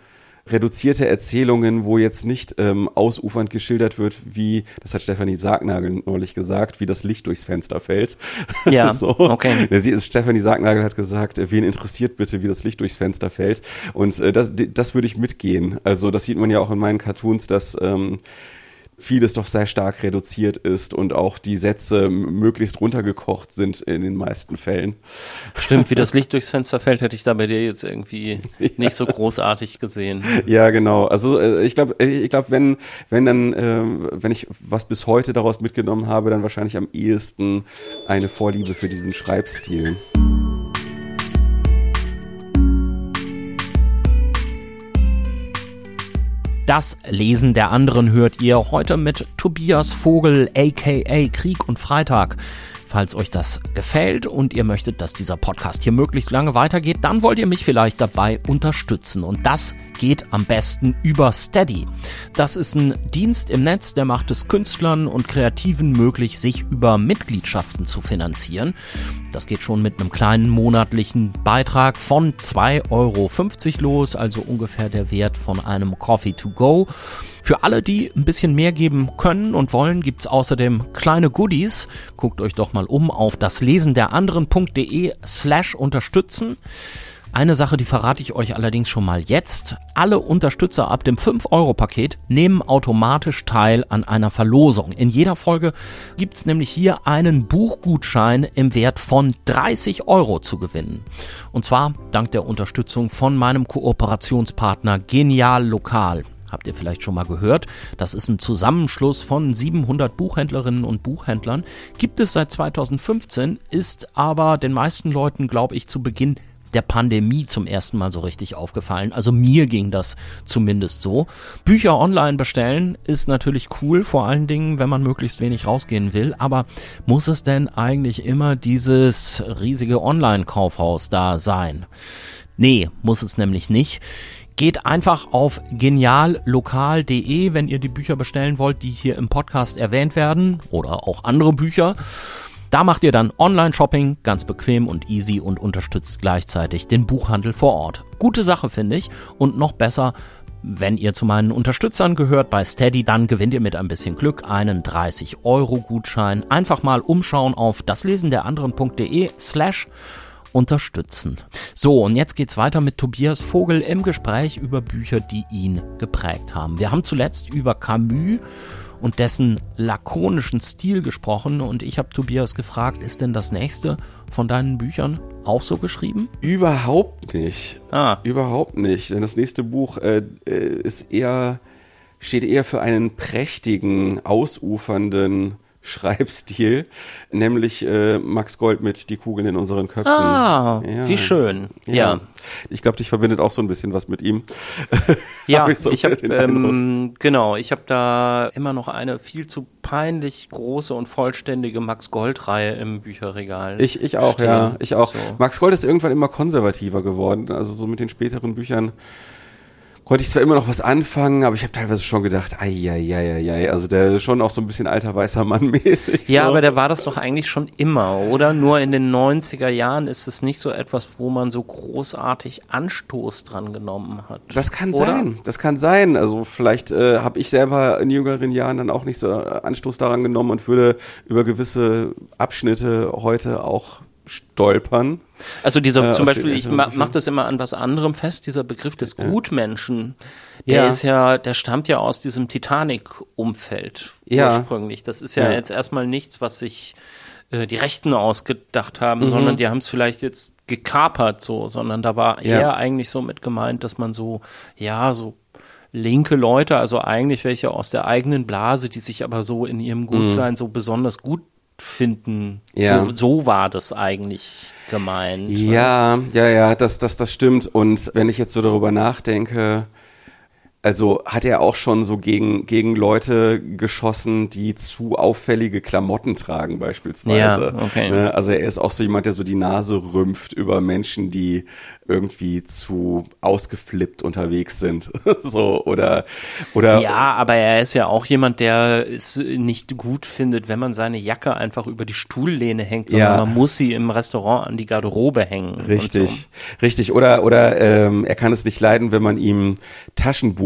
reduzierte Erzählungen, wo jetzt nicht ähm, ausufernd geschildert wird, wie, das hat Stefanie Sargnagel neulich gesagt, wie das Licht durchs Fenster fällt. Ja, so. okay. Sie Stefanie Sargnagel hat gesagt, wen interessiert bitte, wie das Licht durchs Fenster fällt. Und äh, das, das würde ich mitgehen. Also das sieht man ja auch in meinen Cartoons, dass ähm, vieles doch sehr stark reduziert ist und auch die Sätze möglichst runtergekocht sind in den meisten Fällen. Stimmt, wie das Licht durchs Fenster fällt, hätte ich da bei dir jetzt irgendwie ja. nicht so großartig gesehen. Ja, genau. Also äh, ich glaube, äh, ich glaube, wenn wenn dann äh, wenn ich was bis heute daraus mitgenommen habe, dann wahrscheinlich am ehesten eine Vorliebe für diesen Schreibstil. Das Lesen der anderen hört ihr heute mit Tobias Vogel, aka Krieg und Freitag. Falls euch das gefällt und ihr möchtet, dass dieser Podcast hier möglichst lange weitergeht, dann wollt ihr mich vielleicht dabei unterstützen. Und das geht am besten über Steady. Das ist ein Dienst im Netz, der macht es Künstlern und Kreativen möglich, sich über Mitgliedschaften zu finanzieren. Das geht schon mit einem kleinen monatlichen Beitrag von 2,50 Euro los, also ungefähr der Wert von einem Coffee to go. Für alle, die ein bisschen mehr geben können und wollen, gibt's außerdem kleine Goodies. Guckt euch doch mal um auf das Lesen der anderen.de slash unterstützen. Eine Sache, die verrate ich euch allerdings schon mal jetzt. Alle Unterstützer ab dem 5-Euro-Paket nehmen automatisch teil an einer Verlosung. In jeder Folge gibt's nämlich hier einen Buchgutschein im Wert von 30 Euro zu gewinnen. Und zwar dank der Unterstützung von meinem Kooperationspartner Genial Lokal. Habt ihr vielleicht schon mal gehört? Das ist ein Zusammenschluss von 700 Buchhändlerinnen und Buchhändlern. Gibt es seit 2015, ist aber den meisten Leuten, glaube ich, zu Beginn der Pandemie zum ersten Mal so richtig aufgefallen. Also mir ging das zumindest so. Bücher online bestellen ist natürlich cool, vor allen Dingen, wenn man möglichst wenig rausgehen will. Aber muss es denn eigentlich immer dieses riesige Online-Kaufhaus da sein? Nee, muss es nämlich nicht. Geht einfach auf geniallokal.de, wenn ihr die Bücher bestellen wollt, die hier im Podcast erwähnt werden oder auch andere Bücher. Da macht ihr dann Online-Shopping ganz bequem und easy und unterstützt gleichzeitig den Buchhandel vor Ort. Gute Sache finde ich und noch besser, wenn ihr zu meinen Unterstützern gehört bei Steady, dann gewinnt ihr mit ein bisschen Glück einen 30-Euro-Gutschein. Einfach mal umschauen auf daslesenderanderen.de slash unterstützen. So, und jetzt geht's weiter mit Tobias Vogel im Gespräch über Bücher, die ihn geprägt haben. Wir haben zuletzt über Camus und dessen lakonischen Stil gesprochen und ich habe Tobias gefragt, ist denn das nächste von deinen Büchern auch so geschrieben? Überhaupt nicht. Ah. Überhaupt nicht. Denn das nächste Buch äh, äh ist eher, steht eher für einen prächtigen, ausufernden Schreibstil, nämlich äh, Max Gold mit Die Kugeln in unseren Köpfen. Ah, ja. wie schön. Ja. ja. Ich glaube, dich verbindet auch so ein bisschen was mit ihm. Ja, hab ich, so ich habe ähm, genau, ich habe da immer noch eine viel zu peinlich große und vollständige Max Gold Reihe im Bücherregal. Ich ich auch, stehen. ja, ich auch. So. Max Gold ist irgendwann immer konservativer geworden, also so mit den späteren Büchern konnte ich zwar immer noch was anfangen, aber ich habe teilweise schon gedacht, ei, ei, ei, ei, also der ist schon auch so ein bisschen alter weißer Mann mäßig. Ja, so. aber der war das doch eigentlich schon immer, oder? Nur in den 90er Jahren ist es nicht so etwas, wo man so großartig Anstoß dran genommen hat. Das kann oder? sein, das kann sein. Also vielleicht äh, habe ich selber in jüngeren Jahren dann auch nicht so Anstoß daran genommen und würde über gewisse Abschnitte heute auch stolpern. Also dieser, äh, zum Beispiel, ich ma, mache das immer an was anderem fest, dieser Begriff des ja. Gutmenschen, der ja. ist ja, der stammt ja aus diesem Titanic-Umfeld ja. ursprünglich. Das ist ja, jetzt erstmal nichts, was sich äh, die Rechten ausgedacht haben, mhm. sondern die haben es vielleicht jetzt gekapert so, sondern da war eher eigentlich so mit gemeint, dass man so, ja, so linke Leute, also eigentlich welche aus der eigenen Blase, die sich aber so in ihrem Gutsein mhm. so besonders gut finden. Ja. So, so war das eigentlich gemeint. Ja, ja, ja, das, das, das stimmt. Und wenn ich jetzt so darüber nachdenke, also hat er auch schon so gegen, gegen Leute geschossen, die zu auffällige Klamotten tragen beispielsweise. Ja, okay. Ne? Also er ist auch so jemand, der so die Nase rümpft über Menschen, die irgendwie zu ausgeflippt unterwegs sind. so, oder, oder. Ja, aber er ist ja auch jemand, der es nicht gut findet, wenn man seine Jacke einfach über die Stuhllehne hängt, sondern ja. man muss sie im Restaurant an die Garderobe hängen. Richtig, so. richtig. Oder, oder ähm, er kann es nicht leiden, wenn man ihm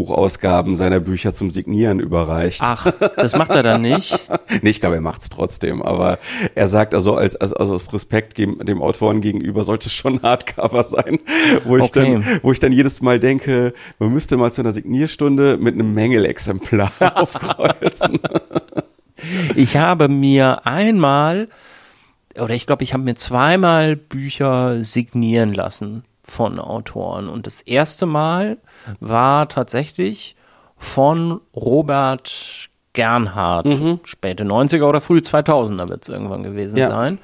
Taschenbuchausgaben seiner Bücher zum Signieren überreicht. Ach, das macht er dann nicht? nee, ich glaube, er macht es trotzdem. Aber er sagt also als, als, also als Respekt dem Autoren gegenüber sollte es schon Hardcover sein wo ich okay. dann, wo ich dann jedes Mal denke, man müsste mal zu einer Signierstunde mit einem Mängelexemplar aufkreuzen. ich habe mir einmal, oder ich glaube, ich habe mir zweimal Bücher signieren lassen von Autoren. Und das erste Mal war tatsächlich von Robert Gernhardt, mhm. späte 90er oder früh 2000er wird es irgendwann gewesen ja. sein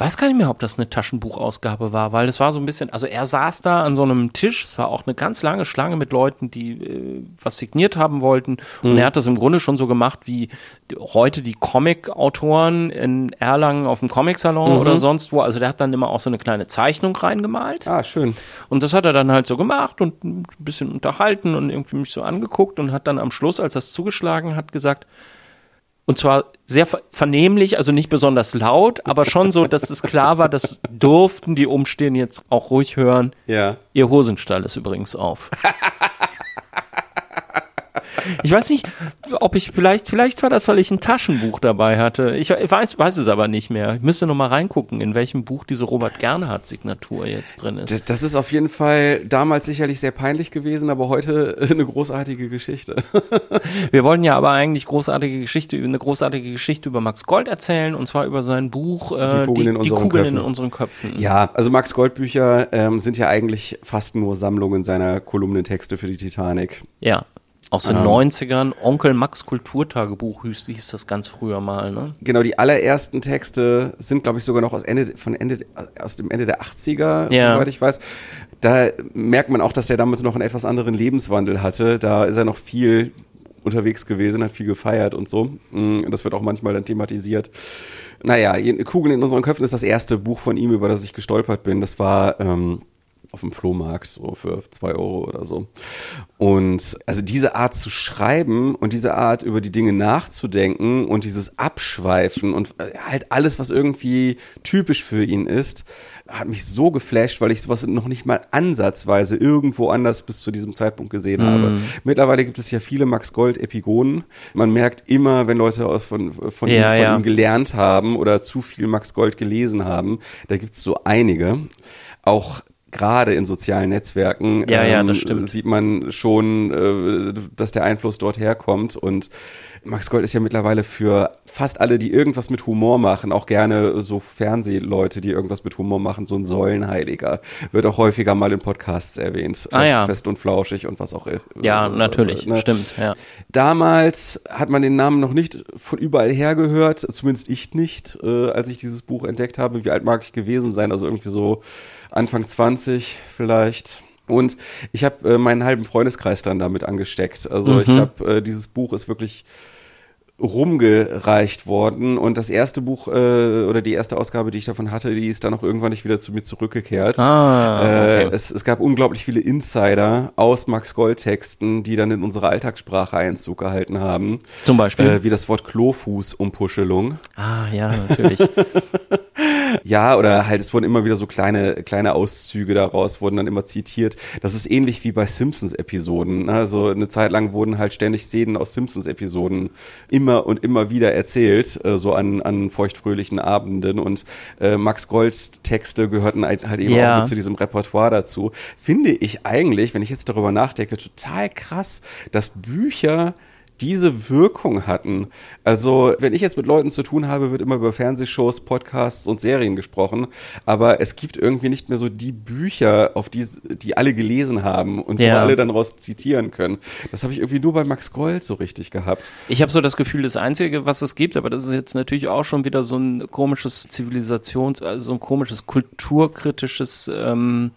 weiß gar nicht mehr, ob das eine Taschenbuchausgabe war, weil es war so ein bisschen, also er saß da an so einem Tisch, es war auch eine ganz lange Schlange mit Leuten, die äh, was signiert haben wollten und mhm. er hat das im Grunde schon so gemacht wie heute die Comic-Autoren in Erlangen auf dem Comic-Salon mhm. oder sonst wo, also der hat dann immer auch so eine kleine Zeichnung reingemalt. Ah, schön. Und das hat er dann halt so gemacht und ein bisschen unterhalten und irgendwie mich so angeguckt und hat dann am Schluss, als er es zugeschlagen hat, gesagt, und zwar sehr vernehmlich, also nicht besonders laut, aber schon so, dass es klar war, das durften die Umstehenden jetzt auch ruhig hören. Ja. Ihr Hosenstall ist übrigens auf. Ich weiß nicht, ob ich vielleicht, vielleicht war das, weil ich ein Taschenbuch dabei hatte. Ich weiß, weiß es aber nicht mehr. Ich müsste noch mal reingucken, in welchem Buch diese Robert Gernhardt Signatur jetzt drin ist. Das ist auf jeden Fall damals sicherlich sehr peinlich gewesen, aber heute eine großartige Geschichte. Wir wollen ja aber eigentlich großartige Geschichte, eine großartige Geschichte über Max Gold erzählen und zwar über sein Buch äh, Die Kugeln, die, in, unseren die Kugeln in, unseren Köpfen. Ja, also Max Gold Bücher ähm, sind ja eigentlich fast nur Sammlungen seiner Kolumnentexte für die Titanic. Ja. Aus den ähm, 90ern, Onkel Max Kulturtagebuch hieß, das ganz früher mal, ne? Genau, die allerersten Texte sind, glaube ich, sogar noch aus Ende, von Ende, aus dem Ende der 80er, ja. soweit ich weiß. Da merkt man auch, dass er damals noch einen etwas anderen Lebenswandel hatte. Da ist er noch viel unterwegs gewesen, hat viel gefeiert und so. Mm, das wird auch manchmal dann thematisiert. Naja, Kugeln in unseren Köpfen ist das erste Buch von ihm, über das ich gestolpert bin. Das war ähm, auf dem Flohmarkt, so für zwei Euro oder so. Und also diese Art zu schreiben und diese Art über die Dinge nachzudenken und dieses Abschweifen und äh, halt alles, was irgendwie typisch für ihn ist, hat mich so geflasht, weil ich sowas noch nicht mal ansatzweise irgendwo anders bis zu diesem Zeitpunkt gesehen mm. habe. Mittlerweile gibt es ja viele Max Gold Epigonen. Man merkt immer, wenn Leute von, von, ja, ihm, von ja. ihm gelernt haben oder zu viel Max Gold gelesen haben, da gibt es so einige. Auch gerade in sozialen Netzwerken ja, ähm, ja, sieht man schon, äh, dass der Einfluss dort herkommt und Max Gold ist ja mittlerweile für fast alle, die irgendwas mit Humor machen, auch gerne so Fernsehleute, die irgendwas mit Humor machen, so ein Säulenheiliger. Wird auch häufiger mal in Podcasts erwähnt. Ah, ja. Fest und flauschig und was auch immer. Ja, natürlich, äh, ne? stimmt, ja. Damals hat man den Namen noch nicht von überall her gehört, zumindest ich nicht, äh, als ich dieses Buch entdeckt habe. Wie alt mag ich gewesen sein? Also irgendwie so Anfang 20 vielleicht. Und ich habe äh, meinen halben Freundeskreis dann damit angesteckt. Also mhm. ich habe äh, dieses Buch ist wirklich rumgereicht worden und das erste Buch äh, oder die erste Ausgabe, die ich davon hatte, die ist dann auch irgendwann nicht wieder zu mir zurückgekehrt. Ah, okay. äh, es, es gab unglaublich viele Insider aus Max Gold Texten, die dann in unsere Alltagssprache Einzug gehalten haben. Zum Beispiel? Äh, wie das Wort Klofuß-Umpuschelung. Ah, ja, natürlich. ja, oder halt, es wurden immer wieder so kleine, kleine Auszüge daraus, wurden dann immer zitiert. Das ist ähnlich wie bei Simpsons-Episoden. Ne? Also eine Zeit lang wurden halt ständig Szenen aus Simpsons-Episoden immer und immer wieder erzählt, äh, so an, an feuchtfröhlichen Abenden. Und äh, Max Gold Texte gehörten halt, halt eben ja. auch mit zu diesem Repertoire dazu. Finde ich eigentlich, wenn ich jetzt darüber nachdenke, total krass, dass Bücher diese Wirkung hatten. Also, wenn ich jetzt mit Leuten zu tun habe, wird immer über Fernsehshows, Podcasts und Serien gesprochen, aber es gibt irgendwie nicht mehr so die Bücher, auf die, die alle gelesen haben und ja. wo alle dann daraus zitieren können. Das habe ich irgendwie nur bei Max Gold so richtig gehabt. Ich habe so das Gefühl, das Einzige, was es gibt, aber das ist jetzt natürlich auch schon wieder so ein komisches Zivilisations-, also so ein komisches kulturkritisches ähm,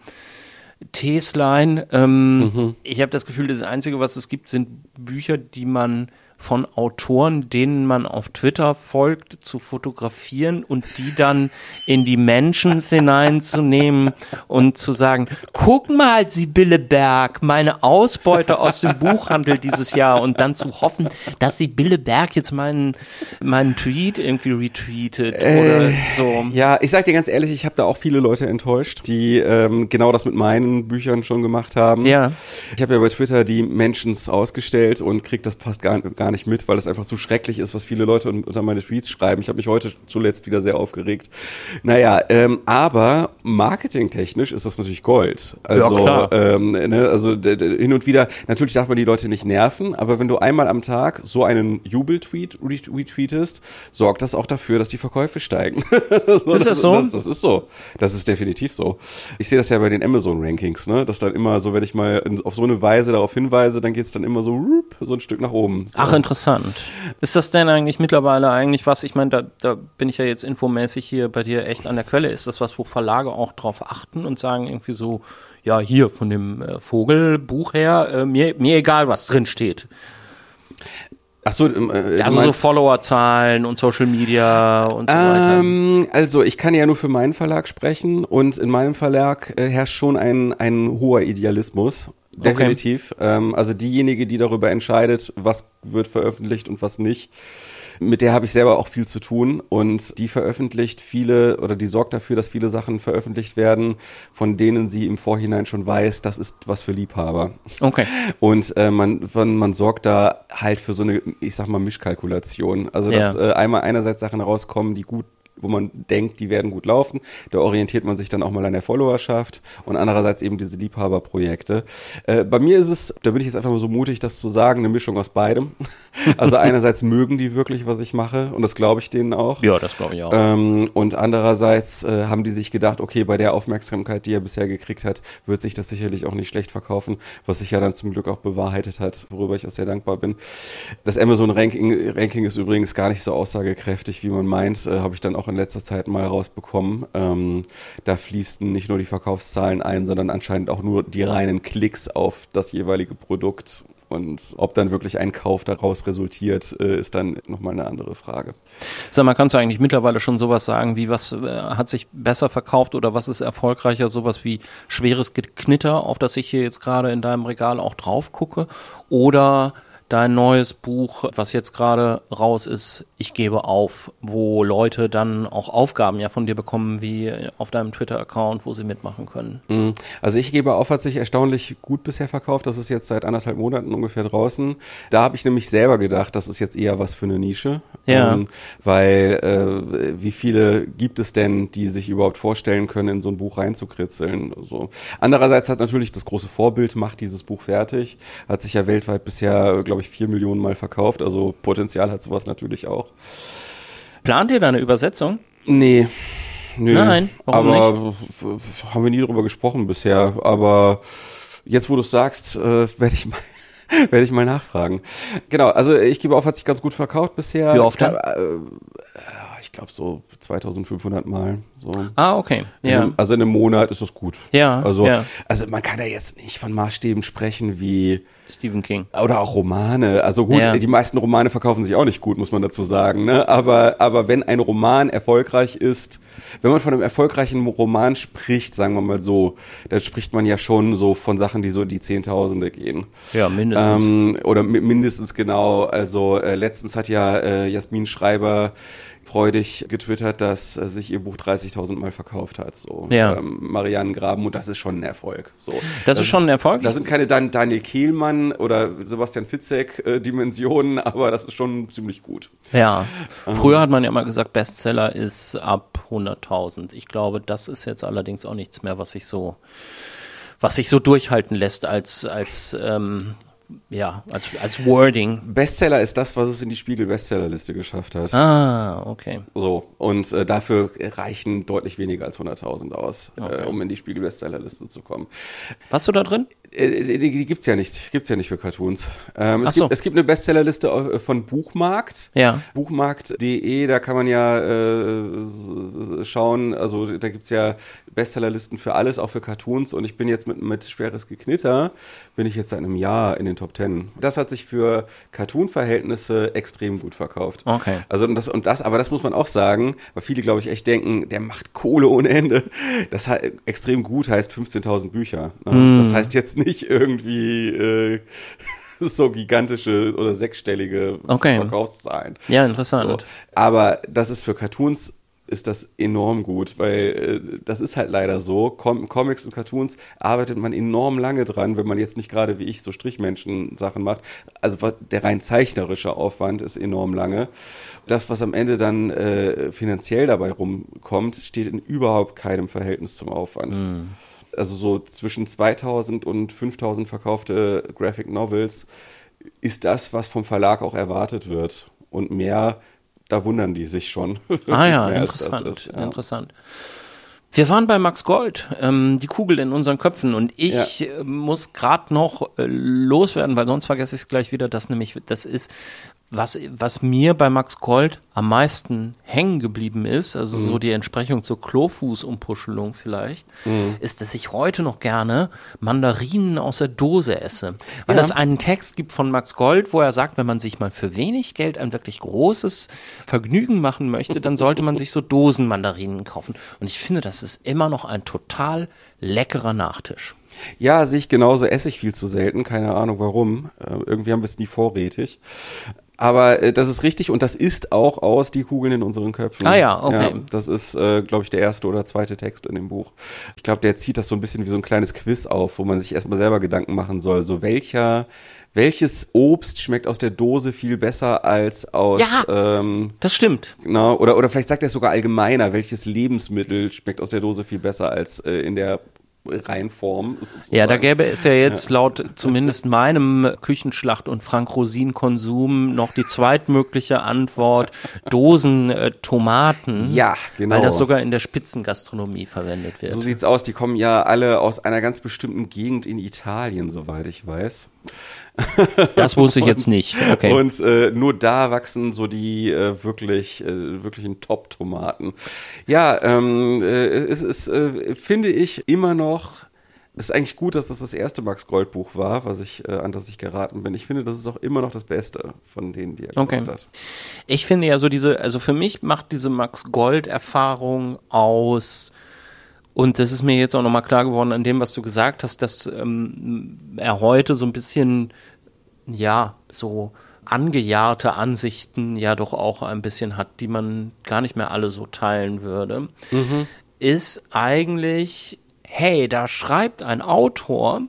T-Line. Ähm, mhm. Ich habe das Gefühl, das Einzige, was es gibt, sind Bücher, die man von Autoren, denen man auf Twitter folgt, zu fotografieren und die dann in die Menschen hineinzunehmen und zu sagen, guck mal, Sibylle Berg, meine Ausbeute aus dem Buchhandel dieses Jahr und dann zu hoffen, dass Sibylle Berg jetzt meinen, meinen Tweet irgendwie retweetet äh, oder so. Ja, ich sag dir ganz ehrlich, ich habe da auch viele Leute enttäuscht, die ähm, genau das mit meinen Büchern schon gemacht haben. Ja. Ich habe ja bei Twitter die Mentions ausgestellt und krieg das fast gar, gar nicht mit, weil es einfach zu schrecklich ist, was viele Leute unter meine Tweets schreiben. Ich habe mich heute zuletzt wieder sehr aufgeregt. Naja, ähm, aber marketingtechnisch ist das natürlich Gold. Also, ja, ähm, ne, also hin und wieder, natürlich darf man die Leute nicht nerven, aber wenn du einmal am Tag so einen Jubeltweet retweetest, sorgt das auch dafür, dass die Verkäufe steigen. so, ist das so? Das, das, ist so. Das ist definitiv so. Ich sehe das ja bei den Amazon-Rankings, ne? dass dann immer so, wenn ich mal auf so eine Weise darauf hinweise, dann geht es dann immer so, so ein Stück nach oben. So. Ach, interessant. Ist das denn eigentlich mittlerweile eigentlich was? Ich meine, da, da bin ich ja jetzt infomäßig hier bei dir echt an der Quelle. Ist das was, wo Verlage auch drauf achten und sagen irgendwie so, ja, hier von dem äh, Vogelbuch her, äh, mir, mir egal, was drin steht. Ach so, ähm, äh, also so Followerzahlen und Social Media und so ähm, weiter. Also ich kann ja nur für meinen Verlag sprechen und in meinem Verlag äh, herrscht schon ein, ein hoher Idealismus. Definitiv. Okay. Ähm, also diejenige, die darüber entscheidet, was wird veröffentlicht und was nicht, mit der habe ich selber auch viel zu tun und die veröffentlicht viele oder die sorgt dafür, dass viele Sachen veröffentlicht werden, von denen sie im Vorhinein schon weiß, das ist was für Liebhaber. Okay. Und äh, man, man, man sorgt da halt für so eine, ich sag mal, Mischkalkulation. Also dass ja. äh, einmal einerseits Sachen rauskommen, die gut wo man denkt, die werden gut laufen. Da orientiert man sich dann auch mal an der Followerschaft und andererseits eben diese Liebhaberprojekte. Äh, bei mir ist es, da bin ich jetzt einfach mal so mutig, das zu sagen, eine Mischung aus beidem. Also einerseits mögen die wirklich, was ich mache und das glaube ich denen auch. Ja, das glaube ich auch. Ähm, und andererseits äh, haben die sich gedacht, okay, bei der Aufmerksamkeit, die er bisher gekriegt hat, wird sich das sicherlich auch nicht schlecht verkaufen, was sich ja dann zum Glück auch bewahrheitet hat, worüber ich auch sehr dankbar bin. Das Amazon Ranking, Ranking ist übrigens gar nicht so aussagekräftig, wie man meint, äh, habe ich dann auch in letzter Zeit mal rausbekommen. Ähm, da fließen nicht nur die Verkaufszahlen ein, sondern anscheinend auch nur die reinen Klicks auf das jeweilige Produkt. Und ob dann wirklich ein Kauf daraus resultiert, äh, ist dann nochmal eine andere Frage. Sag mal, kannst du eigentlich mittlerweile schon sowas sagen, wie was äh, hat sich besser verkauft oder was ist erfolgreicher? Sowas wie schweres Geknitter, auf das ich hier jetzt gerade in deinem Regal auch drauf gucke? Oder dein neues Buch, was jetzt gerade raus ist, Ich gebe auf, wo Leute dann auch Aufgaben ja von dir bekommen, wie auf deinem Twitter-Account, wo sie mitmachen können. Mhm. Also ich gebe auf, hat sich erstaunlich gut bisher verkauft. Das ist jetzt seit anderthalb Monaten ungefähr draußen. Da habe ich nämlich selber gedacht, das ist jetzt eher was für eine Nische. Ja. Ähm, weil äh, wie viele gibt es denn, die sich überhaupt vorstellen können, in so ein Buch reinzukritzeln? So. Andererseits hat natürlich das große Vorbild, macht dieses Buch fertig, hat sich ja weltweit bisher, glaube ich, vier Millionen Mal verkauft. Also Potenzial hat sowas natürlich auch. Plant ihr da eine Übersetzung? Nee. Nö, Nein, warum aber f- haben wir nie drüber gesprochen bisher. Aber jetzt, wo du es sagst, äh, werde ich mal werde ich mal nachfragen. Genau, also ich gebe auf, hat sich ganz gut verkauft bisher. Wie oft? Klar, äh, ich glaube so 2500 Mal. So. Ah, okay. Ja. einem, also in einem Monat ist das gut. Ja, Also, ja. also man kann ja jetzt nicht von Maßstäben sprechen wie Stephen King. oder auch Romane. Also gut, Ja. die meisten Romane verkaufen sich auch nicht gut, muss man dazu sagen. Ne? Aber, aber wenn ein Roman erfolgreich ist, wenn man von einem erfolgreichen Roman spricht, sagen wir mal so, dann spricht man ja schon so von Sachen, die so in die Zehntausende gehen. Ja, mindestens. Ähm, oder mi- mindestens genau. Also äh, letztens hat ja äh, Jasmin Schreiber freudig getwittert, dass äh, sich ihr Buch 30.000 Mal verkauft hat. So Ja. ähm, Marianne Graben und das ist schon ein Erfolg. So. Das ist schon ein Erfolg? Das sind keine Dan Daniel Kehlmann oder Sebastian Fitzek äh, aber das ist schon ziemlich gut. Ja. Früher hat man ja immer gesagt, Bestseller ist ab 100.000. Ich glaube, das ist jetzt allerdings auch nichts mehr, was sich so, was sich so durchhalten lässt als, als, ähm, ja, als, als Wording. Bestseller ist das, was es in die Spiegel-Bestsellerliste geschafft hat. Ah, okay. So, und äh, dafür reichen deutlich weniger als 100.000 aus, Okay. äh, um in die Spiegel-Bestsellerliste zu kommen. Warst du da drin? Äh, die, die gibt's ja nicht, gibt's ja nicht für Cartoons. Ähm, Ach es, so. gibt, es gibt eine Bestsellerliste äh, von Buchmarkt. Ja. Buchmarkt.de, da kann man ja äh, schauen, also da gibt's ja Bestsellerlisten für alles, auch für Cartoons. Und ich bin jetzt mit, mit Schweres Geknitter, bin ich jetzt seit einem Jahr in den Top Ten. Das hat sich für Cartoon-Verhältnisse extrem gut verkauft. Okay. Also und das, und das, aber das muss man auch sagen, weil viele, glaube ich, echt denken, der macht Kohle ohne Ende. Das he- extrem gut heißt 15.000 Bücher. Ne? Das heißt jetzt nicht irgendwie äh, so gigantische oder sechsstellige Okay. Verkaufszahlen. Ja, interessant. So. Aber das ist für Cartoons ist das enorm gut, weil äh, das ist halt leider so. Com Comics und Cartoons arbeitet man enorm lange dran, wenn man jetzt nicht gerade wie ich so Strichmenschen-Sachen macht. Also der rein zeichnerische Aufwand ist enorm lange. Das, was am Ende dann äh, finanziell dabei rumkommt, steht in überhaupt keinem Verhältnis zum Aufwand. Also so zwischen 2000 und 5000 verkaufte Graphic Novels ist das, was vom Verlag auch erwartet wird. Und mehr, da wundern die sich schon. Ah ja, interessant, ist, ja. interessant. Wir waren bei Max Gold, ähm, die Kugel in unseren Köpfen und ich Ja. äh, muss gerade noch äh, loswerden, weil sonst vergesse ich es gleich wieder, dass nämlich das ist was, was mir bei Max Gold am meisten hängen geblieben ist, also Mhm. so die Entsprechung zur Klofußumpuschelung vielleicht, Mhm. ist, dass ich heute noch gerne Mandarinen aus der Dose esse. Weil Ja. es einen Text gibt von Max Gold, wo er sagt, wenn man sich mal für wenig Geld ein wirklich großes Vergnügen machen möchte, dann sollte man sich so Dosenmandarinen kaufen. Und ich finde, das ist immer noch ein total leckerer Nachtisch. Ja, sehe ich genauso, esse ich viel zu selten, keine Ahnung warum. Äh, irgendwie haben wir es nie vorrätig. Aber äh, das ist richtig und das ist auch aus die Kugeln in unseren Köpfen. Ah ja, okay. das ist, äh, glaube ich, der erste oder zweite Text in dem Buch. Ich glaube, der zieht das so ein bisschen wie so ein kleines Quiz auf, wo man sich erstmal selber Gedanken machen soll. So welcher, welches Obst schmeckt aus der Dose viel besser als aus Ja. ähm, Das stimmt. Genau, oder, oder vielleicht sagt er es sogar allgemeiner, welches Lebensmittel schmeckt aus der Dose viel besser als äh, in der Reinform. sozusagen. Ja, da gäbe es ja jetzt laut zumindest meinem Küchenschlacht- und Frank-Rosin-Konsum noch die zweitmögliche Antwort Dosen äh, Tomaten. Ja, genau. Weil das sogar in der Spitzengastronomie verwendet wird. So sieht's aus. Die kommen ja alle aus einer ganz bestimmten Gegend in Italien, soweit ich weiß. das wusste ich jetzt nicht. Okay. Und äh, nur da wachsen so die äh, wirklich äh, wirklichen Top-Tomaten. Ja, ähm, äh, es ist, äh, finde ich, immer noch es ist eigentlich gut, dass das das erste Max Gold Buch war, was ich, äh, an das ich geraten bin. Ich finde, das ist auch immer noch das Beste von denen, die er okay. gemacht hat. Ich finde ja so diese, also für mich macht diese Max Gold Erfahrung aus, und das ist mir jetzt auch nochmal klar geworden an dem, was du gesagt hast, dass ähm, er heute so ein bisschen, ja, so angejahrte Ansichten ja doch auch ein bisschen hat, die man gar nicht mehr alle so teilen würde, mhm. ist eigentlich hey, da schreibt ein Autor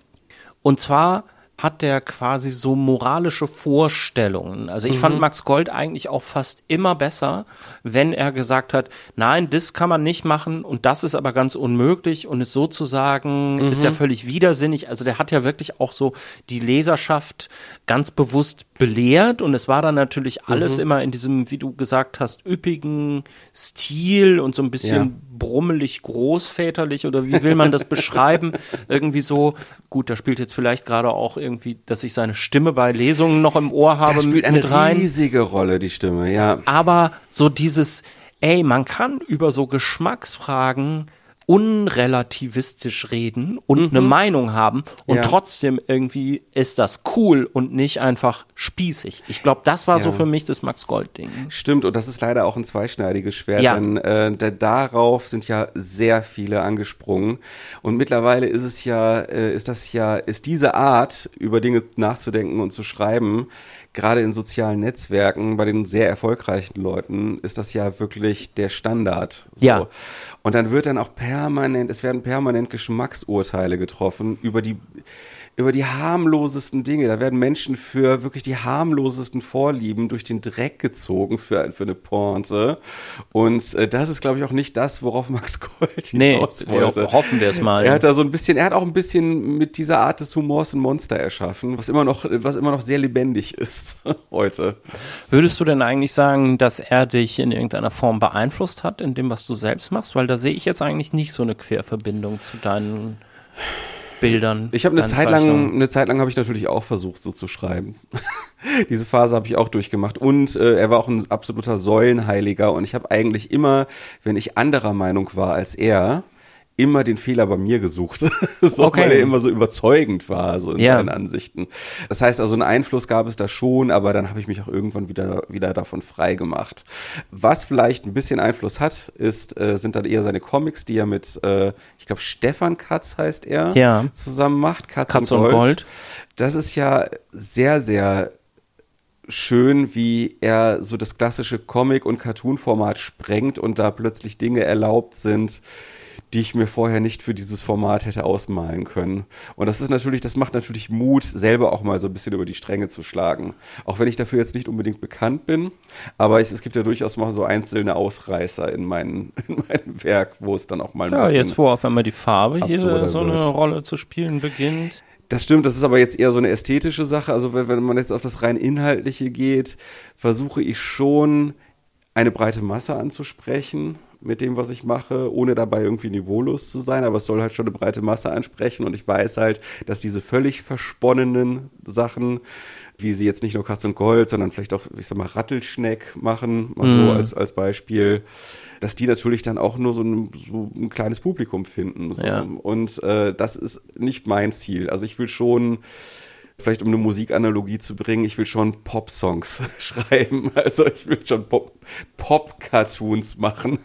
und zwar hat der quasi so moralische Vorstellungen. Also ich mhm. fand Max Gold eigentlich auch fast immer besser, wenn er gesagt hat, nein, das kann man nicht machen und das ist aber ganz unmöglich und es sozusagen mhm. ist ja völlig widersinnig. Also der hat ja wirklich auch so die Leserschaft ganz bewusst belehrt und es war dann natürlich alles mhm. immer in diesem, wie du gesagt hast, üppigen Stil und so ein bisschen ja. brummelig großväterlich oder wie will man das beschreiben? Irgendwie so, gut, da spielt jetzt vielleicht gerade auch irgendwie, dass ich seine Stimme bei Lesungen noch im Ohr habe. Das spielt eine rein. riesige Rolle, die Stimme, ja. Aber so dieses, ey, man kann über so Geschmacksfragen unrelativistisch reden und mhm. eine Meinung haben und ja. trotzdem irgendwie ist das cool und nicht einfach spießig. Ich glaube, das war ja. so für mich das Max Gold Ding. Stimmt und das ist leider auch ein zweischneidiges Schwert, ja. denn äh, darauf sind ja sehr viele angesprungen und mittlerweile ist es ja, äh, ist das ja, ist diese Art über Dinge nachzudenken und zu schreiben gerade in sozialen Netzwerken bei den sehr erfolgreichen Leuten ist das ja wirklich der Standard. So. Ja. Und dann wird dann auch permanent, es werden permanent Geschmacksurteile getroffen über die über die harmlosesten Dinge. Da werden Menschen für wirklich die harmlosesten Vorlieben durch den Dreck gezogen für, für eine Pointe. Und äh, das ist, glaube ich, auch nicht das, worauf Max Gold hinaus nee, wollte. hoffen wir es mal. Er hat da so ein bisschen, er hat auch ein bisschen mit dieser Art des Humors ein Monster erschaffen, was immer noch, was immer noch sehr lebendig ist heute. Würdest du denn eigentlich sagen, dass er dich in irgendeiner Form beeinflusst hat in dem, was du selbst machst? Weil da sehe ich jetzt eigentlich nicht so eine Querverbindung zu deinen Bildern. Ich habe eine Zeit lang, eine Zeit lang habe ich natürlich auch versucht, so zu schreiben. Diese Phase habe ich auch durchgemacht. Und äh, er war auch ein absoluter Säulenheiliger. Und ich habe eigentlich immer, wenn ich anderer Meinung war als er, immer den Fehler bei mir gesucht, so, okay. weil er immer so überzeugend war, so in ja. seinen Ansichten. Das heißt also, einen Einfluss gab es da schon, aber dann habe ich mich auch irgendwann wieder, wieder davon frei gemacht. Was vielleicht ein bisschen Einfluss hat, ist, äh, sind dann eher seine Comics, die er mit, äh, ich glaube, Stefan Katz heißt er, ja. zusammen macht. Katz, Katz und, Gold. und Gold. Das ist ja sehr, sehr schön, wie er so das klassische Comic- und Cartoon-Format sprengt und da plötzlich Dinge erlaubt sind, die ich mir vorher nicht für dieses Format hätte ausmalen können. Und das ist natürlich, das macht natürlich Mut, selber auch mal so ein bisschen über die Stränge zu schlagen. Auch wenn ich dafür jetzt nicht unbedingt bekannt bin, aber ich, es gibt ja durchaus mal so einzelne Ausreißer in, meinen, in meinem Werk, wo es dann auch mal ein ja, jetzt, wo auf einmal die Farbe hier so eine wird. Rolle zu spielen beginnt. Das stimmt, das ist aber jetzt eher so eine ästhetische Sache. Also wenn, wenn man jetzt auf das rein Inhaltliche geht, versuche ich schon eine breite Masse anzusprechen mit dem, was ich mache, ohne dabei irgendwie niveaulos zu sein, aber es soll halt schon eine breite Masse ansprechen und ich weiß halt, dass diese völlig versponnenen Sachen, wie sie jetzt nicht nur Katz und Gold, sondern vielleicht auch, ich sag mal, Rattelschneck machen, mal so mhm. als, als Beispiel, dass die natürlich dann auch nur so ein, so ein kleines Publikum finden. So. Ja. Und äh, das ist nicht mein Ziel. Also ich will schon vielleicht um eine Musikanalogie zu bringen, ich will schon Pop-Songs schreiben. Also ich will schon Pop-Cartoons machen.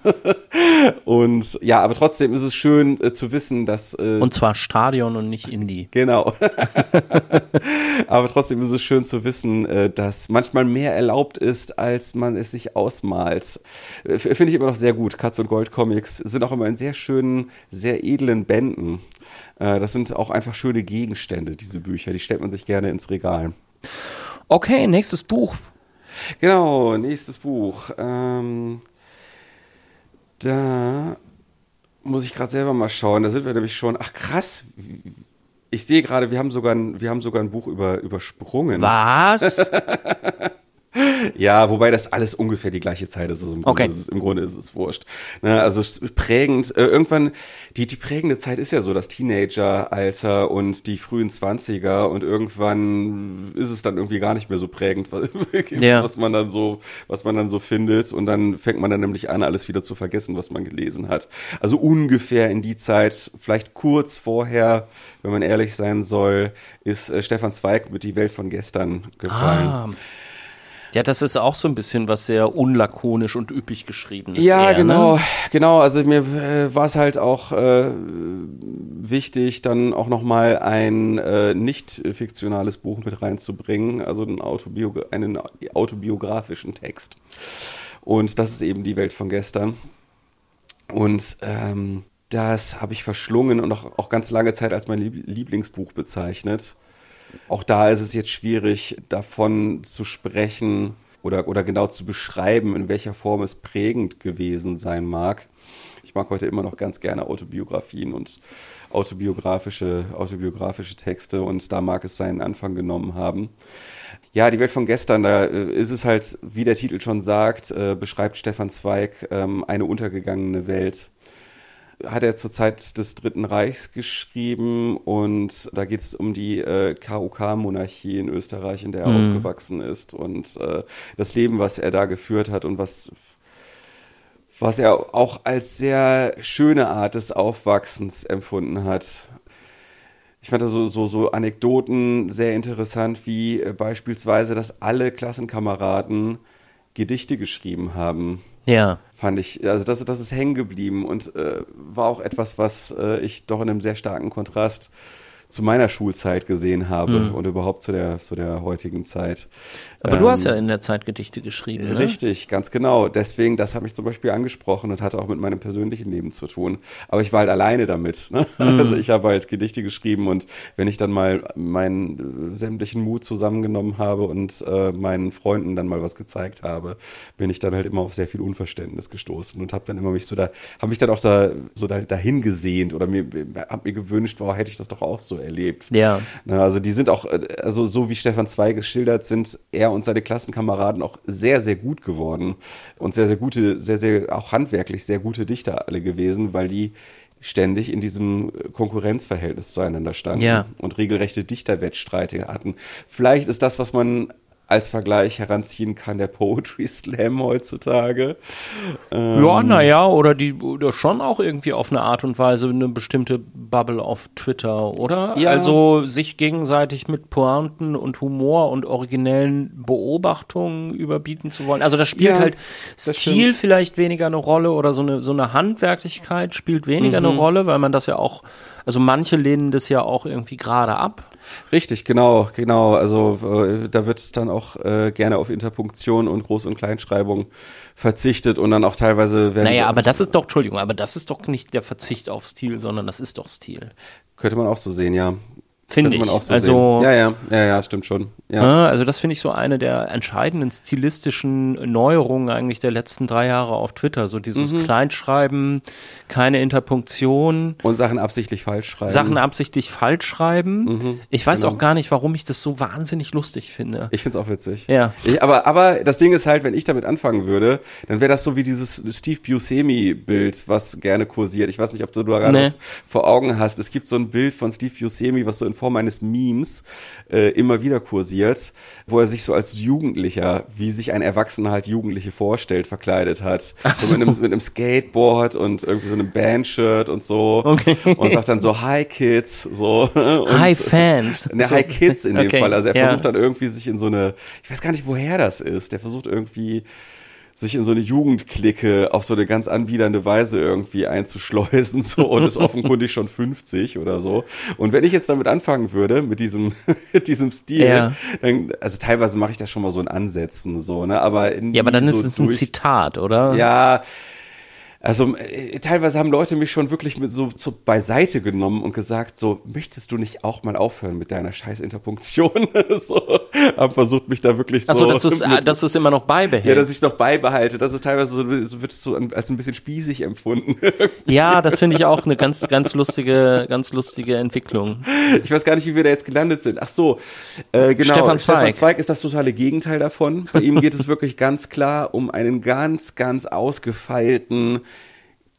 und ja, aber trotzdem ist es schön äh, zu wissen, dass. Äh, und zwar Stadion und nicht Indie. Genau. aber trotzdem ist es schön zu wissen, äh, dass manchmal mehr erlaubt ist, als man es sich ausmalt. Äh, finde ich immer noch sehr gut. Katz und Gold Comics sind auch immer in sehr schönen, sehr edlen Bänden. Äh, das sind auch einfach schöne Gegenstände, diese Bücher. Die stellt man sich gerne ins Regal. Okay, nächstes Buch. Genau, nächstes Buch. Ähm, da muss ich gerade selber mal schauen. Da sind wir nämlich schon. Ach krass. Ich sehe gerade, wir haben sogar ein, wir haben sogar ein Buch über übersprungen. Was? Ja, wobei das alles ungefähr die gleiche Zeit ist. Also im, Grunde Okay. ist es, Im Grunde ist es wurscht. Ne, also prägend, äh, irgendwann, die, die prägende Zeit ist ja so das Teenageralter und die frühen Zwanziger und irgendwann ist es dann irgendwie gar nicht mehr so prägend, was, Ja. was man dann so, was man dann so findet und dann fängt man dann nämlich an, alles wieder zu vergessen, was man gelesen hat. Also ungefähr in die Zeit, vielleicht kurz vorher, wenn man ehrlich sein soll, ist äh, Stefan Zweig mit Die Welt von gestern gefallen. Ah. Ja, das ist auch so ein bisschen was sehr unlakonisch und üppig geschrieben ist. Ja, eher, genau, Ne? genau. Also mir äh, war es halt auch äh, wichtig, dann auch nochmal ein äh, nicht fiktionales Buch mit reinzubringen, also einen, Autobiogra einen autobiografischen Text. Und das ist eben die Welt von gestern. Und ähm, das habe ich verschlungen und auch, auch ganz lange Zeit als mein Lieb Lieblingsbuch bezeichnet. Auch da ist es jetzt schwierig, davon zu sprechen oder, oder genau zu beschreiben, in welcher Form es prägend gewesen sein mag. Ich mag heute immer noch ganz gerne Autobiografien und autobiografische, autobiografische Texte und da mag es seinen Anfang genommen haben. Ja, die Welt von gestern, da äh, ist es halt, wie der Titel schon sagt, äh, beschreibt Stefan Zweig ähm, eine untergegangene Welt hat er zur Zeit des Dritten Reichs geschrieben und da geht es um die äh, KUK-Monarchie in Österreich, in der er aufgewachsen ist und äh, das Leben, was er da geführt hat und was, was er auch als sehr schöne Art des Aufwachsens empfunden hat. Ich fand da so, so, so Anekdoten sehr interessant, wie äh, beispielsweise, dass alle Klassenkameraden Gedichte geschrieben haben Ja. Fand ich, also das, das ist hängen geblieben und äh, war auch etwas, was äh, ich doch in einem sehr starken Kontrast zu meiner Schulzeit gesehen habe und überhaupt zu der, zu der heutigen Zeit. Aber du Ähm, hast ja in der Zeit Gedichte geschrieben, ne? Richtig, ganz genau. Deswegen, das hat mich zum Beispiel angesprochen und hatte auch mit meinem persönlichen Leben zu tun. Aber ich war halt alleine damit. Ne? Mhm. Also ich habe halt Gedichte geschrieben und wenn ich dann mal meinen äh, sämtlichen Mut zusammengenommen habe und äh, meinen Freunden dann mal was gezeigt habe, bin ich dann halt immer auf sehr viel Unverständnis gestoßen und habe dann immer mich so da, habe mich dann auch da so da, dahin gesehnt oder mir, habe mir gewünscht, wow, hätte ich das doch auch so erlebt. Ja. Na, also die sind auch, äh, also so wie Stefan Zweig geschildert, sind er und seine Klassenkameraden auch sehr, sehr gut geworden und sehr, sehr gute, sehr, sehr auch handwerklich sehr gute Dichter alle gewesen, weil die ständig in diesem Konkurrenzverhältnis zueinander standen Ja. und regelrechte Dichterwettstreite hatten. Vielleicht ist das, was man als Vergleich heranziehen kann, der Poetry Slam heutzutage. Ähm, Ja, naja, oder die oder schon auch irgendwie auf eine Art und Weise eine bestimmte Bubble auf Twitter, oder? Ja. Also sich gegenseitig mit Pointen und Humor und originellen Beobachtungen überbieten zu wollen. Also da spielt Ja, halt das Stil stimmt. vielleicht weniger eine Rolle oder so eine, so eine Handwerklichkeit spielt weniger Mhm. eine Rolle, weil man das ja auch, also manche lehnen das ja auch irgendwie gerade ab. Richtig, genau, genau. Also äh, da wird dann auch äh, gerne auf Interpunktion und Groß- und Kleinschreibung verzichtet und dann auch teilweise werden Naja, aber das ist doch, Entschuldigung, aber das ist doch nicht der Verzicht auf Stil, sondern das ist doch Stil. könnte man auch so sehen, ja. Finde ich. man auch so also, sehen. Ja, ja, ja, ja, stimmt schon. Ja. Ja, also das finde ich so eine der entscheidenden stilistischen Neuerungen eigentlich der letzten drei Jahre auf Twitter. So dieses Mhm. Kleinschreiben, keine Interpunktion, Und Sachen absichtlich falsch schreiben. Sachen absichtlich falsch schreiben. ich weiß genau. auch gar nicht, warum ich das so wahnsinnig lustig finde. Ich find's auch witzig. Ja. Ich, aber, aber das Ding ist halt, wenn ich damit anfangen würde, dann wäre das so wie dieses Steve Buscemi-Bild, was gerne kursiert. Ich weiß nicht, ob du da gerade Nee. vor Augen hast. Es gibt so ein Bild von Steve Buscemi, was so in Form eines Memes äh, immer wieder kursiert, wo er sich so als Jugendlicher, wie sich ein Erwachsener halt Jugendliche vorstellt, verkleidet hat. So. Mit, einem, mit einem Skateboard und irgendwie so einem Bandshirt und so. Okay. Und sagt dann so, hi Kids, so. Und, Hi Fans. Ne, So. Hi Kids in dem Okay, Fall. Also er ja. versucht dann irgendwie sich in so eine, ich weiß gar nicht, woher das ist. Der versucht irgendwie sich in so eine Jugendklicke auf so eine ganz anbiedernde Weise irgendwie einzuschleusen so und ist offenkundig schon 50 oder so. Und wenn ich jetzt damit anfangen würde, mit diesem, mit diesem Stil, Ja. dann, also teilweise mache ich das schon mal so in Ansätzen so, ne, aber Ja, aber dann nie ist so es ein Zitat, oder? Ja, Also äh, teilweise haben Leute mich schon wirklich mit so, so beiseite genommen und gesagt, so, möchtest du nicht auch mal aufhören mit deiner scheiß Interpunktion? so, haben versucht, mich da wirklich so... Achso, dass du es du's immer noch beibehältst. Ja, dass ich es noch beibehalte. Das ist teilweise so, so wird es so als ein bisschen spießig empfunden. ja, das finde ich auch eine ganz, ganz lustige, ganz lustige Entwicklung. Ich weiß gar nicht, wie wir da jetzt gelandet sind. Ach so, äh, genau. Stefan Zweig. Stefan Zweig ist das totale Gegenteil davon. Bei ihm geht es wirklich ganz klar um einen ganz, ganz ausgefeilten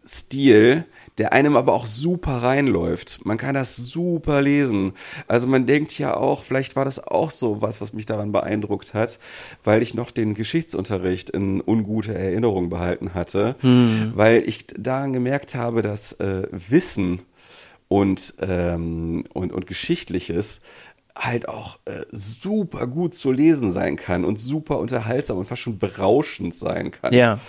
Stil, der einem aber auch super reinläuft. Man kann das super lesen. Also man denkt ja auch, vielleicht war das auch so was, was mich daran beeindruckt hat, weil ich noch den Geschichtsunterricht in ungute Erinnerung behalten hatte, hm. weil ich daran gemerkt habe, dass äh, Wissen und, ähm, und, und Geschichtliches halt auch äh, super gut zu lesen sein kann und super unterhaltsam und fast schon berauschend sein kann. Ja.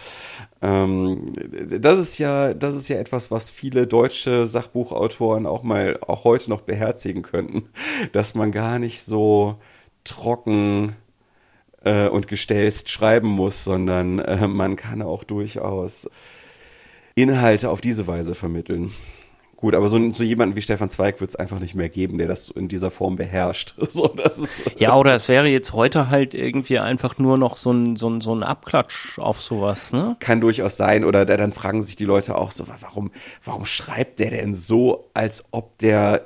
Ähm, das ist ja, das ist ja etwas, was viele deutsche Sachbuchautoren auch mal, auch heute noch beherzigen könnten, dass man gar nicht so trocken äh, und gestelzt schreiben muss, sondern äh, man kann auch durchaus Inhalte auf diese Weise vermitteln. Gut, aber so, so jemanden wie Stefan Zweig wird es einfach nicht mehr geben, der das in dieser Form beherrscht. So, das ist ja, oder es wäre jetzt heute halt irgendwie einfach nur noch so ein, so ein, so ein Abklatsch auf sowas, ne? Kann durchaus sein. Oder dann fragen sich die Leute auch so, warum, warum schreibt der denn so, als ob der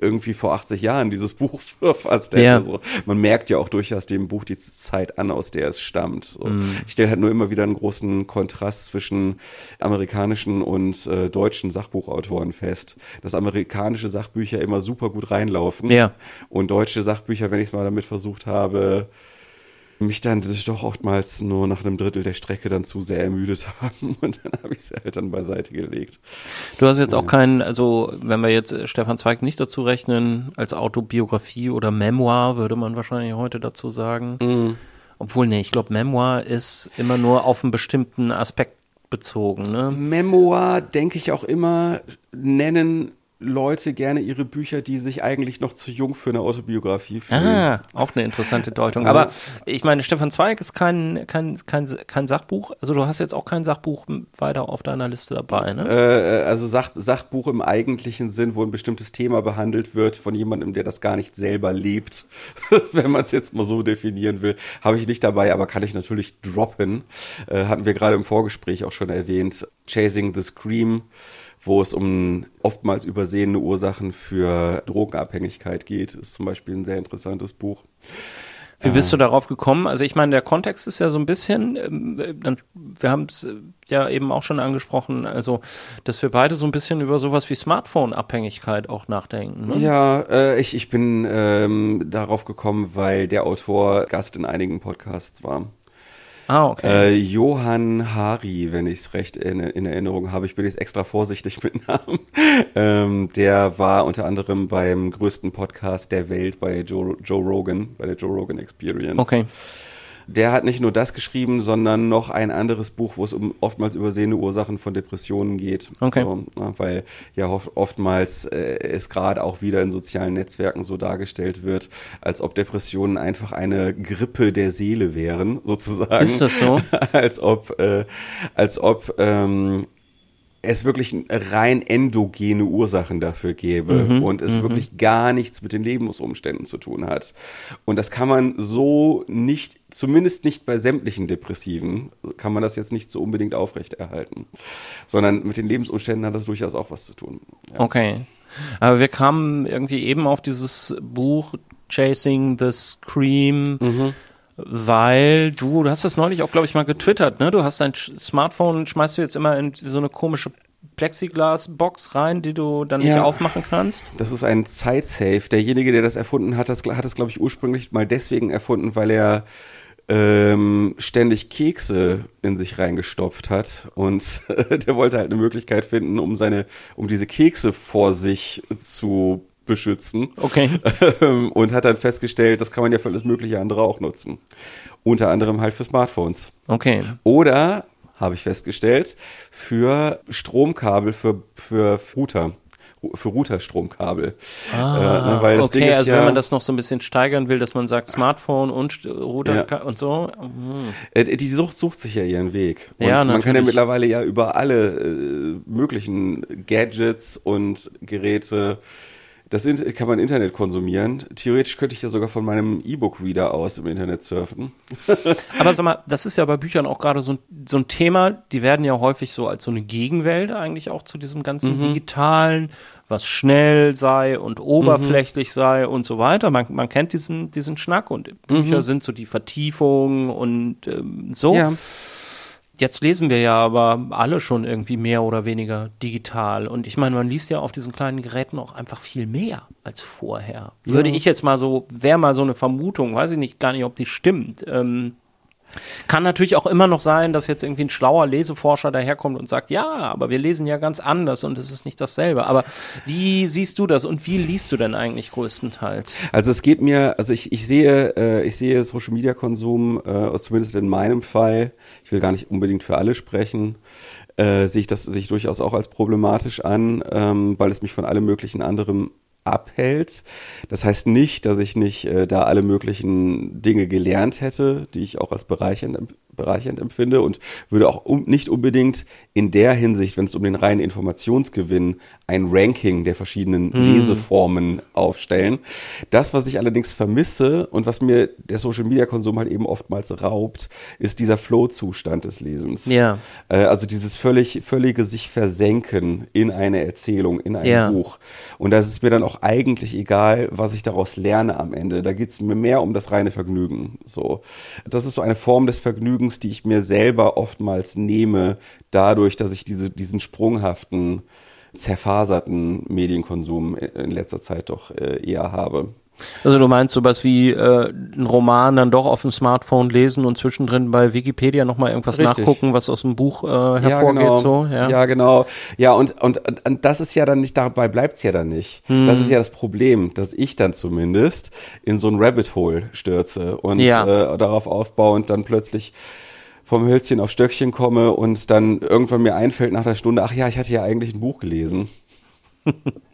irgendwie vor 80 Jahren dieses Buch verfasst hätte? Ja. So. Man merkt ja auch durchaus dem Buch die Zeit an, aus der es stammt. So. Mm. Ich stelle halt nur immer wieder einen großen Kontrast zwischen amerikanischen und äh, deutschen Sachbuchautoren fest fest, dass amerikanische Sachbücher immer super gut reinlaufen. Ja. Und deutsche Sachbücher, wenn ich es mal damit versucht habe, mich dann doch oftmals nur nach einem Drittel der Strecke dann zu sehr ermüdet haben und dann habe ich sie halt dann beiseite gelegt. Du hast jetzt auch keinen, also wenn wir jetzt Stefan Zweig nicht dazu rechnen, als Autobiografie oder Memoir würde man wahrscheinlich heute dazu sagen. Mhm. Obwohl, nee, ich glaube, Memoir ist immer nur auf einen bestimmten Aspekt bezogen. Ne? Memoir, denke ich auch immer, nennen Leute gerne ihre Bücher, die sich eigentlich noch zu jung für eine Autobiografie fühlen. Ah, auch eine interessante Deutung. Aber ich meine, Stefan Zweig ist kein, kein, kein, kein Sachbuch. Also du hast jetzt auch kein Sachbuch weiter auf deiner Liste dabei, ne? Äh, also Sach, Sachbuch im eigentlichen Sinn, wo ein bestimmtes Thema behandelt wird von jemandem, der das gar nicht selber lebt, wenn man es jetzt mal so definieren will, habe ich nicht dabei, aber kann ich natürlich droppen. Äh, hatten wir gerade im Vorgespräch auch schon erwähnt. Chasing the Scream wo es um oftmals übersehene Ursachen für Drogenabhängigkeit geht. Ist zum Beispiel ein sehr interessantes Buch. Wie bist du darauf gekommen? Also ich meine, der Kontext ist ja so ein bisschen, ähm, wir haben es ja eben auch schon angesprochen, also dass wir beide so ein bisschen über sowas wie Smartphone-Abhängigkeit auch nachdenken. Ne? Ja, äh, ich, ich bin ähm, darauf gekommen, weil der Autor Gast in einigen Podcasts war. Ah, okay. Äh, Johann Hari, wenn ich es recht in, in, Erinnerung habe, ich bin jetzt extra vorsichtig mit Namen. Ähm, der war unter anderem beim größten Podcast der Welt bei Joe, Joe Rogan, bei der Joe Rogan Experience. Okay der hat nicht nur das geschrieben, sondern noch ein anderes Buch, wo es um oftmals übersehene Ursachen von Depressionen geht. Okay. So, weil ja oftmals äh, es gerade auch wieder in sozialen Netzwerken so dargestellt wird, als ob Depressionen einfach eine Grippe der Seele wären, sozusagen. Ist das so? als ob, äh, als ob ähm, es wirklich rein endogene Ursachen dafür gäbe mhm, und es mhm. wirklich gar nichts mit den Lebensumständen zu tun hat. Und das kann man so nicht, zumindest nicht bei sämtlichen Depressiven, kann man das jetzt nicht so unbedingt aufrechterhalten. Sondern mit den Lebensumständen hat das durchaus auch was zu tun. Ja. Okay. Aber wir kamen irgendwie eben auf dieses Buch Chasing the Scream. Mhm weil du, du hast das neulich auch, glaube ich, mal getwittert, ne? Du hast dein Smartphone, schmeißt du jetzt immer in so eine komische Plexiglas-Box rein, die du dann nicht ja, aufmachen kannst? Das ist ein Zeitsafe. Derjenige, der das erfunden hat, das, hat es, glaube ich, ursprünglich mal deswegen erfunden, weil er ähm, ständig Kekse in sich reingestopft hat und der wollte halt eine Möglichkeit finden, um seine, um diese Kekse vor sich zu beschützen. Okay. Und hat dann festgestellt, das kann man ja für alles mögliche andere auch nutzen. Unter anderem halt für Smartphones. Okay. Oder, habe ich festgestellt, für Stromkabel für, für Router. für Routerstromkabel. Ah, äh, okay, also ja, wenn man das noch so ein bisschen steigern will, dass man sagt Smartphone und Router ja. und so. Mhm. Die Sucht sucht sich ja ihren Weg. Und ja, man kann ja mittlerweile ja über alle äh, möglichen Gadgets und Geräte das kann man Internet konsumieren. Theoretisch könnte ich ja sogar von meinem E-Book-Reader aus im Internet surfen. Aber sag mal, das ist ja bei Büchern auch gerade so, so, ein Thema. Die werden ja häufig so als so eine Gegenwelt eigentlich auch zu diesem ganzen mhm. digitalen, was schnell sei und oberflächlich mhm. sei und so weiter. Man, man kennt diesen, diesen Schnack und Bücher mhm. sind so die Vertiefung und ähm, so. Ja. Jetzt lesen wir ja aber alle schon irgendwie mehr oder weniger digital. Und ich meine, man liest ja auf diesen kleinen Geräten auch einfach viel mehr als vorher. Würde ich jetzt mal so, wäre mal so eine Vermutung, weiß ich nicht, gar nicht, ob die stimmt. Ähm, kann natürlich auch immer noch sein, dass jetzt irgendwie ein schlauer Leseforscher daherkommt und sagt, ja, aber wir lesen ja ganz anders und es ist nicht dasselbe. Aber wie siehst du das und wie liest du denn eigentlich größtenteils? Also es geht mir, also ich, ich sehe, äh, ich sehe Social Media Konsum, äh, zumindest in meinem Fall, ich will gar nicht unbedingt für alle sprechen, äh, sehe ich das sehe ich durchaus auch als problematisch an, ähm, weil es mich von allem möglichen anderem abhält. Das heißt nicht, dass ich nicht äh, da alle möglichen Dinge gelernt hätte, die ich auch als bereichernd bereichernd empfinde und würde auch um, nicht unbedingt in der Hinsicht, wenn es um den reinen Informationsgewinn, ein Ranking der verschiedenen hm. Leseformen aufstellen. Das, was ich allerdings vermisse und was mir der Social Media Konsum halt eben oftmals raubt, ist dieser Flow-Zustand des Lesens. Ja. Äh, also dieses völlig, völlige sich versenken in eine Erzählung, in ein ja. Buch. Und da ist mir dann auch eigentlich egal, was ich daraus lerne am Ende. Da geht es mir mehr um das reine Vergnügen. So. Das ist so eine Form des Vergnügens, die ich mir selber oftmals nehme, dadurch, dass ich diese, diesen sprunghaften, zerfaserten Medienkonsum in letzter Zeit doch äh, eher habe. Also du meinst sowas wie äh, einen Roman dann doch auf dem Smartphone lesen und zwischendrin bei Wikipedia nochmal irgendwas Richtig. nachgucken, was aus dem Buch äh, hervorgeht, ja, genau. so? Ja. ja, genau. Ja, und, und, und das ist ja dann nicht, dabei bleibt's ja dann nicht. Hm. Das ist ja das Problem, dass ich dann zumindest in so ein Rabbit Hole stürze und ja. äh, darauf aufbauend dann plötzlich vom Hölzchen auf Stöckchen komme und dann irgendwann mir einfällt nach der Stunde, ach ja, ich hatte ja eigentlich ein Buch gelesen.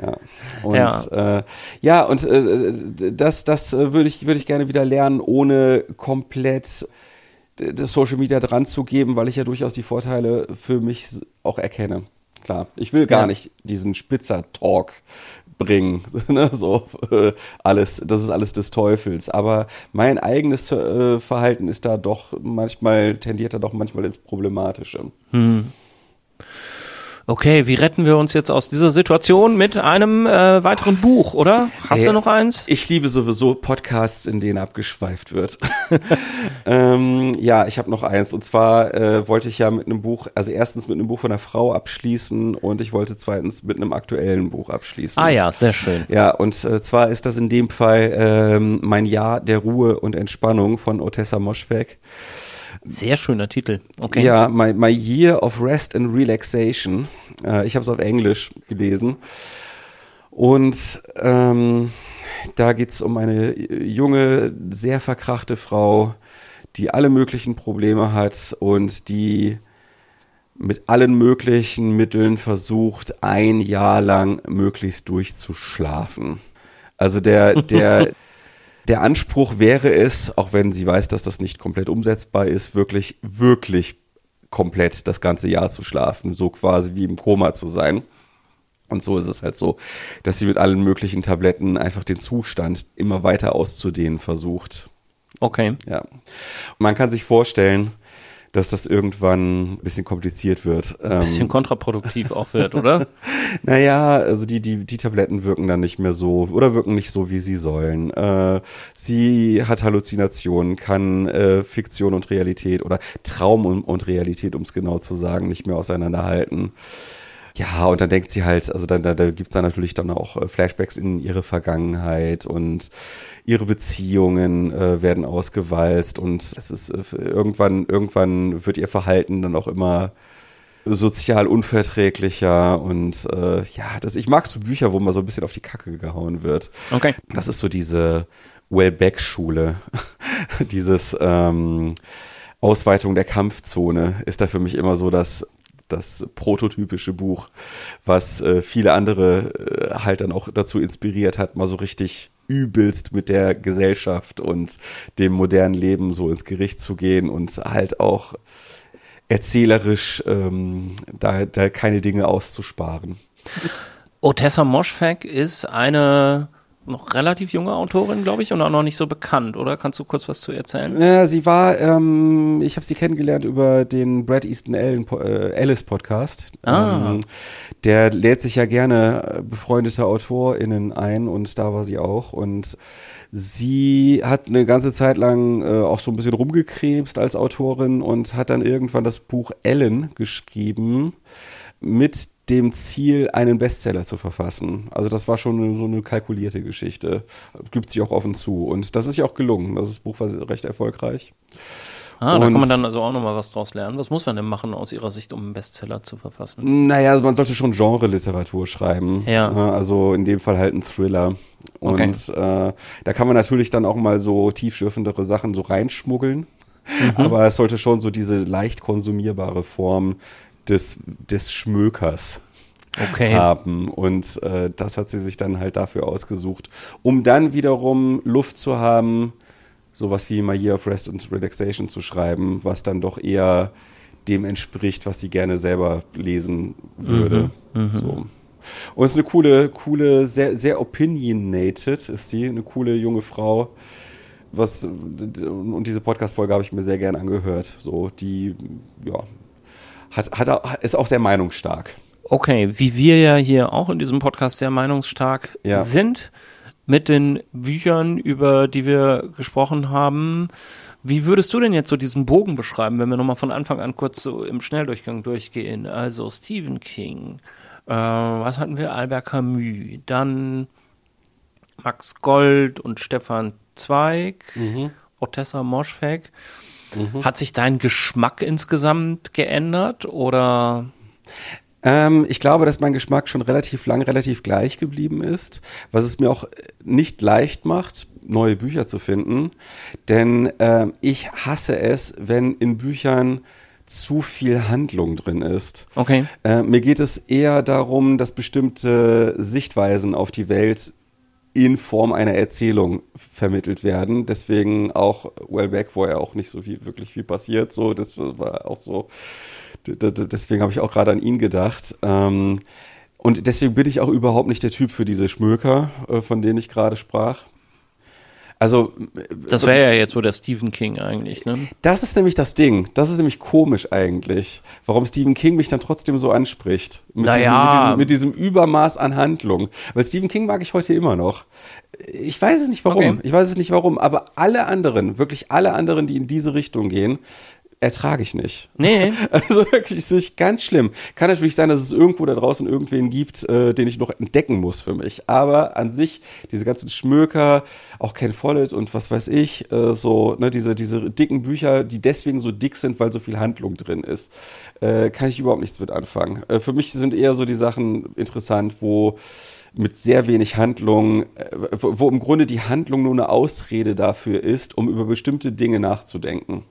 ja. Und ja, äh, ja und äh, das, das äh, würde ich, würde ich gerne wieder lernen, ohne komplett das Social Media dran zu geben, weil ich ja durchaus die Vorteile für mich auch erkenne. Klar, ich will gar ja. nicht diesen Spitzer-Talk bringen. ne? so, äh, alles, das ist alles des Teufels. Aber mein eigenes äh, Verhalten ist da doch manchmal, tendiert da doch manchmal ins Problematische. Hm okay, wie retten wir uns jetzt aus dieser Situation mit einem äh, weiteren Buch, oder? Hast hey, du noch eins? Ich liebe sowieso Podcasts, in denen abgeschweift wird. ähm, ja, ich habe noch eins. Und zwar äh, wollte ich ja mit einem Buch, also erstens mit einem Buch von einer Frau abschließen und ich wollte zweitens mit einem aktuellen Buch abschließen. Ah ja, sehr schön. Ja, und äh, zwar ist das in dem Fall ähm, mein Jahr der Ruhe und Entspannung von Otessa Moschweg. Sehr schöner Titel. Okay. Ja, my, my Year of Rest and Relaxation. Äh, ich habe es auf Englisch gelesen. Und ähm, da geht es um eine junge, sehr verkrachte Frau, die alle möglichen Probleme hat und die mit allen möglichen Mitteln versucht, ein Jahr lang möglichst durchzuschlafen. Also der, der, Der Anspruch wäre es, auch wenn sie weiß, dass das nicht komplett umsetzbar ist, wirklich, wirklich komplett das ganze Jahr zu schlafen, so quasi wie im Koma zu sein. Und so ist es halt so, dass sie mit allen möglichen Tabletten einfach den Zustand immer weiter auszudehnen versucht. Okay. Ja. man kann sich vorstellen, dass das irgendwann ein bisschen kompliziert wird. Ein bisschen ähm, kontraproduktiv auch wird, oder? naja, also die, die, die Tabletten wirken dann nicht mehr so oder wirken nicht so, wie sie sollen. Äh, sie hat Halluzinationen, kann äh, Fiktion und Realität oder Traum und, und Realität, um es genau zu sagen, nicht mehr auseinanderhalten. Ja, und dann denkt sie halt, also dann, da, da gibt es dann natürlich dann auch äh, Flashbacks in ihre Vergangenheit und ihre Beziehungen äh, werden ausgewalzt und es ist äh, irgendwann, irgendwann wird ihr Verhalten dann auch immer sozial unverträglicher und äh, ja, das, ich mag so Bücher, wo man so ein bisschen auf die Kacke gehauen wird. Okay. Das ist so diese Wellbeck-Schule, dieses ähm, Ausweitung der Kampfzone ist da für mich immer so das das prototypische Buch, was äh, viele andere äh, halt dann auch dazu inspiriert hat, mal so richtig übelst mit der Gesellschaft und dem modernen Leben so ins Gericht zu gehen und halt auch erzählerisch ähm, da, da keine Dinge auszusparen. Otessa Moschfek ist eine noch relativ junge Autorin, glaube ich, und auch noch nicht so bekannt, oder? Kannst du kurz was zu erzählen? Ja, sie war, ähm, ich habe sie kennengelernt über den Brad Easton Allen, äh, Alice Podcast. Ah. Ähm, der lädt sich ja gerne befreundete AutorInnen ein und da war sie auch. Und sie hat eine ganze Zeit lang äh, auch so ein bisschen rumgekrebst als Autorin und hat dann irgendwann das Buch Ellen geschrieben mit dem Ziel, einen Bestseller zu verfassen. Also das war schon so eine kalkulierte Geschichte. Gibt sich auch offen zu. Und das ist ja auch gelungen. Das Buch war recht erfolgreich. Ah, da kann man dann also auch nochmal was draus lernen. Was muss man denn machen aus Ihrer Sicht, um einen Bestseller zu verfassen? Naja, also man sollte schon Genre-Literatur schreiben. Ja. Also in dem Fall halt ein Thriller. Und Okay. äh, da kann man natürlich dann auch mal so tiefschürfendere Sachen so reinschmuggeln. Aber es sollte schon so diese leicht konsumierbare Form des, des Schmökers Okay. haben. Und äh, das hat sie sich dann halt dafür ausgesucht, um dann wiederum Luft zu haben, sowas wie My Year of Rest and Relaxation zu schreiben, was dann doch eher dem entspricht, was sie gerne selber lesen würde. So. Und es ist eine coole, coole, sehr, sehr opinionated ist sie, eine coole junge Frau. Was, und diese Podcast-Folge habe ich mir sehr gern angehört. So, die, ja, hat, hat, ist auch sehr meinungsstark. Okay, wie wir ja hier auch in diesem Podcast sehr meinungsstark Ja. sind mit den Büchern, über die wir gesprochen haben. Wie würdest du denn jetzt so diesen Bogen beschreiben, wenn wir nochmal von Anfang an kurz so im Schnelldurchgang durchgehen? Also Stephen King, äh, was hatten wir? Albert Camus, dann Max Gold und Stefan Zweig, Otessa Moschfegg. Hat sich dein Geschmack insgesamt geändert oder? Ähm, ich glaube, dass mein Geschmack schon relativ lang relativ gleich geblieben ist, was es mir auch nicht leicht macht, neue Bücher zu finden. Denn ähm, ich hasse es, wenn in Büchern zu viel Handlung drin ist. Okay. Äh, mir geht es eher darum, dass bestimmte Sichtweisen auf die Welt in Form einer Erzählung vermittelt werden. Deswegen auch Wellbeck, wo ja auch nicht so viel, wirklich viel passiert. So, das war auch so. Deswegen habe ich auch gerade an ihn gedacht. Ähm, und deswegen bin ich auch überhaupt nicht der Typ für diese Schmöker, äh, von denen ich gerade sprach. Also Das wäre ja jetzt so der Stephen King eigentlich, ne? das ist nämlich das Ding. Das ist nämlich komisch eigentlich, warum Stephen King mich dann trotzdem so anspricht. Mit, Naja. diesem, mit, diesem, mit diesem Übermaß an Handlung. Weil Stephen King mag ich heute immer noch. Ich weiß es nicht warum. Okay. Ich weiß es nicht warum. Aber alle anderen, wirklich alle anderen, die in diese Richtung gehen, ertrage ich nicht. Nee. Also wirklich, ist wirklich ganz schlimm. Kann natürlich sein, dass es irgendwo da draußen irgendwen gibt, äh, den ich noch entdecken muss für mich. Aber an sich, diese ganzen Schmöker, auch Ken Follett und was weiß ich, äh, so, ne, diese, diese dicken Bücher, die deswegen so dick sind, weil so viel Handlung drin ist, äh, kann ich überhaupt nichts mit anfangen. Äh, für mich sind eher so die Sachen interessant, wo mit sehr wenig Handlung, äh, wo, wo im Grunde die Handlung nur eine Ausrede dafür ist, um über bestimmte Dinge nachzudenken.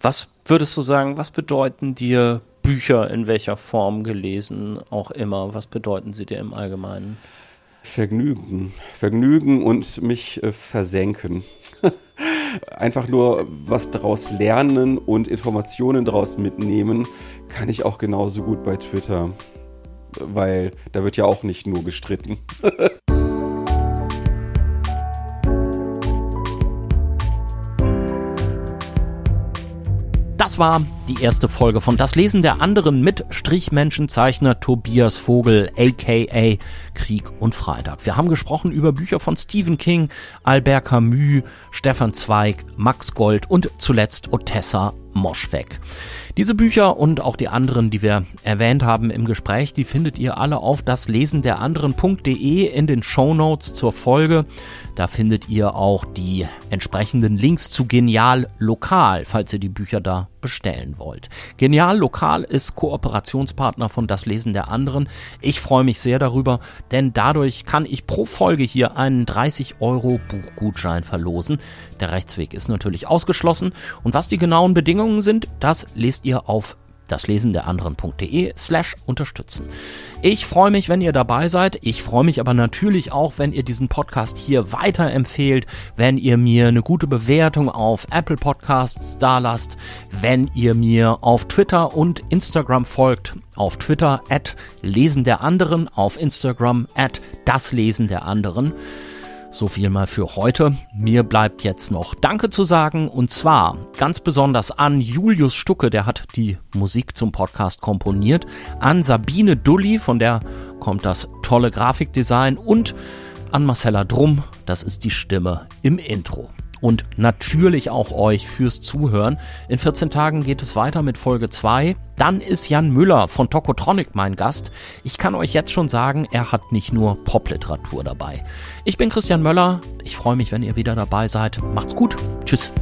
Was würdest du sagen, was bedeuten dir Bücher in welcher Form gelesen, auch immer? Was bedeuten sie dir im Allgemeinen? Vergnügen. Vergnügen und mich äh, versenken. Einfach nur was daraus lernen und Informationen daraus mitnehmen, kann ich auch genauso gut bei Twitter. Weil da wird ja auch nicht nur gestritten. Das war die erste Folge von Das Lesen der anderen mit Strichmenschenzeichner Tobias Vogel, aka Krieg und Freitag. Wir haben gesprochen über Bücher von Stephen King, Albert Camus, Stefan Zweig, Max Gold und zuletzt Otessa Moschweg. Diese Bücher und auch die anderen, die wir erwähnt haben im Gespräch, die findet ihr alle auf daslesendderanderen.de in den Shownotes zur Folge. Da findet ihr auch die entsprechenden Links zu Genial Lokal, falls ihr die Bücher da bestellen wollt. Genial Lokal ist Kooperationspartner von Das Lesen der anderen. Ich freue mich sehr darüber, denn dadurch kann ich pro Folge hier einen 30 Euro Buchgutschein verlosen. Der Rechtsweg ist natürlich ausgeschlossen und was die genauen Bedingungen sind, das lest ihr auf das Lesen der anderen.de slash unterstützen. Ich freue mich, wenn ihr dabei seid. Ich freue mich aber natürlich auch, wenn ihr diesen Podcast hier weiterempfehlt, wenn ihr mir eine gute Bewertung auf Apple Podcasts dalasst, wenn ihr mir auf Twitter und Instagram folgt. Auf Twitter at Lesen der anderen, auf Instagram at das Lesen der anderen. So viel mal für heute. Mir bleibt jetzt noch Danke zu sagen und zwar ganz besonders an Julius Stucke, der hat die Musik zum Podcast komponiert, an Sabine Dulli, von der kommt das tolle Grafikdesign und an Marcella Drum, das ist die Stimme im Intro und natürlich auch euch fürs Zuhören. In 14 Tagen geht es weiter mit Folge 2. Dann ist Jan Müller von Tokotronic mein Gast. Ich kann euch jetzt schon sagen, er hat nicht nur Popliteratur dabei. Ich bin Christian Möller. Ich freue mich, wenn ihr wieder dabei seid. Macht's gut. Tschüss.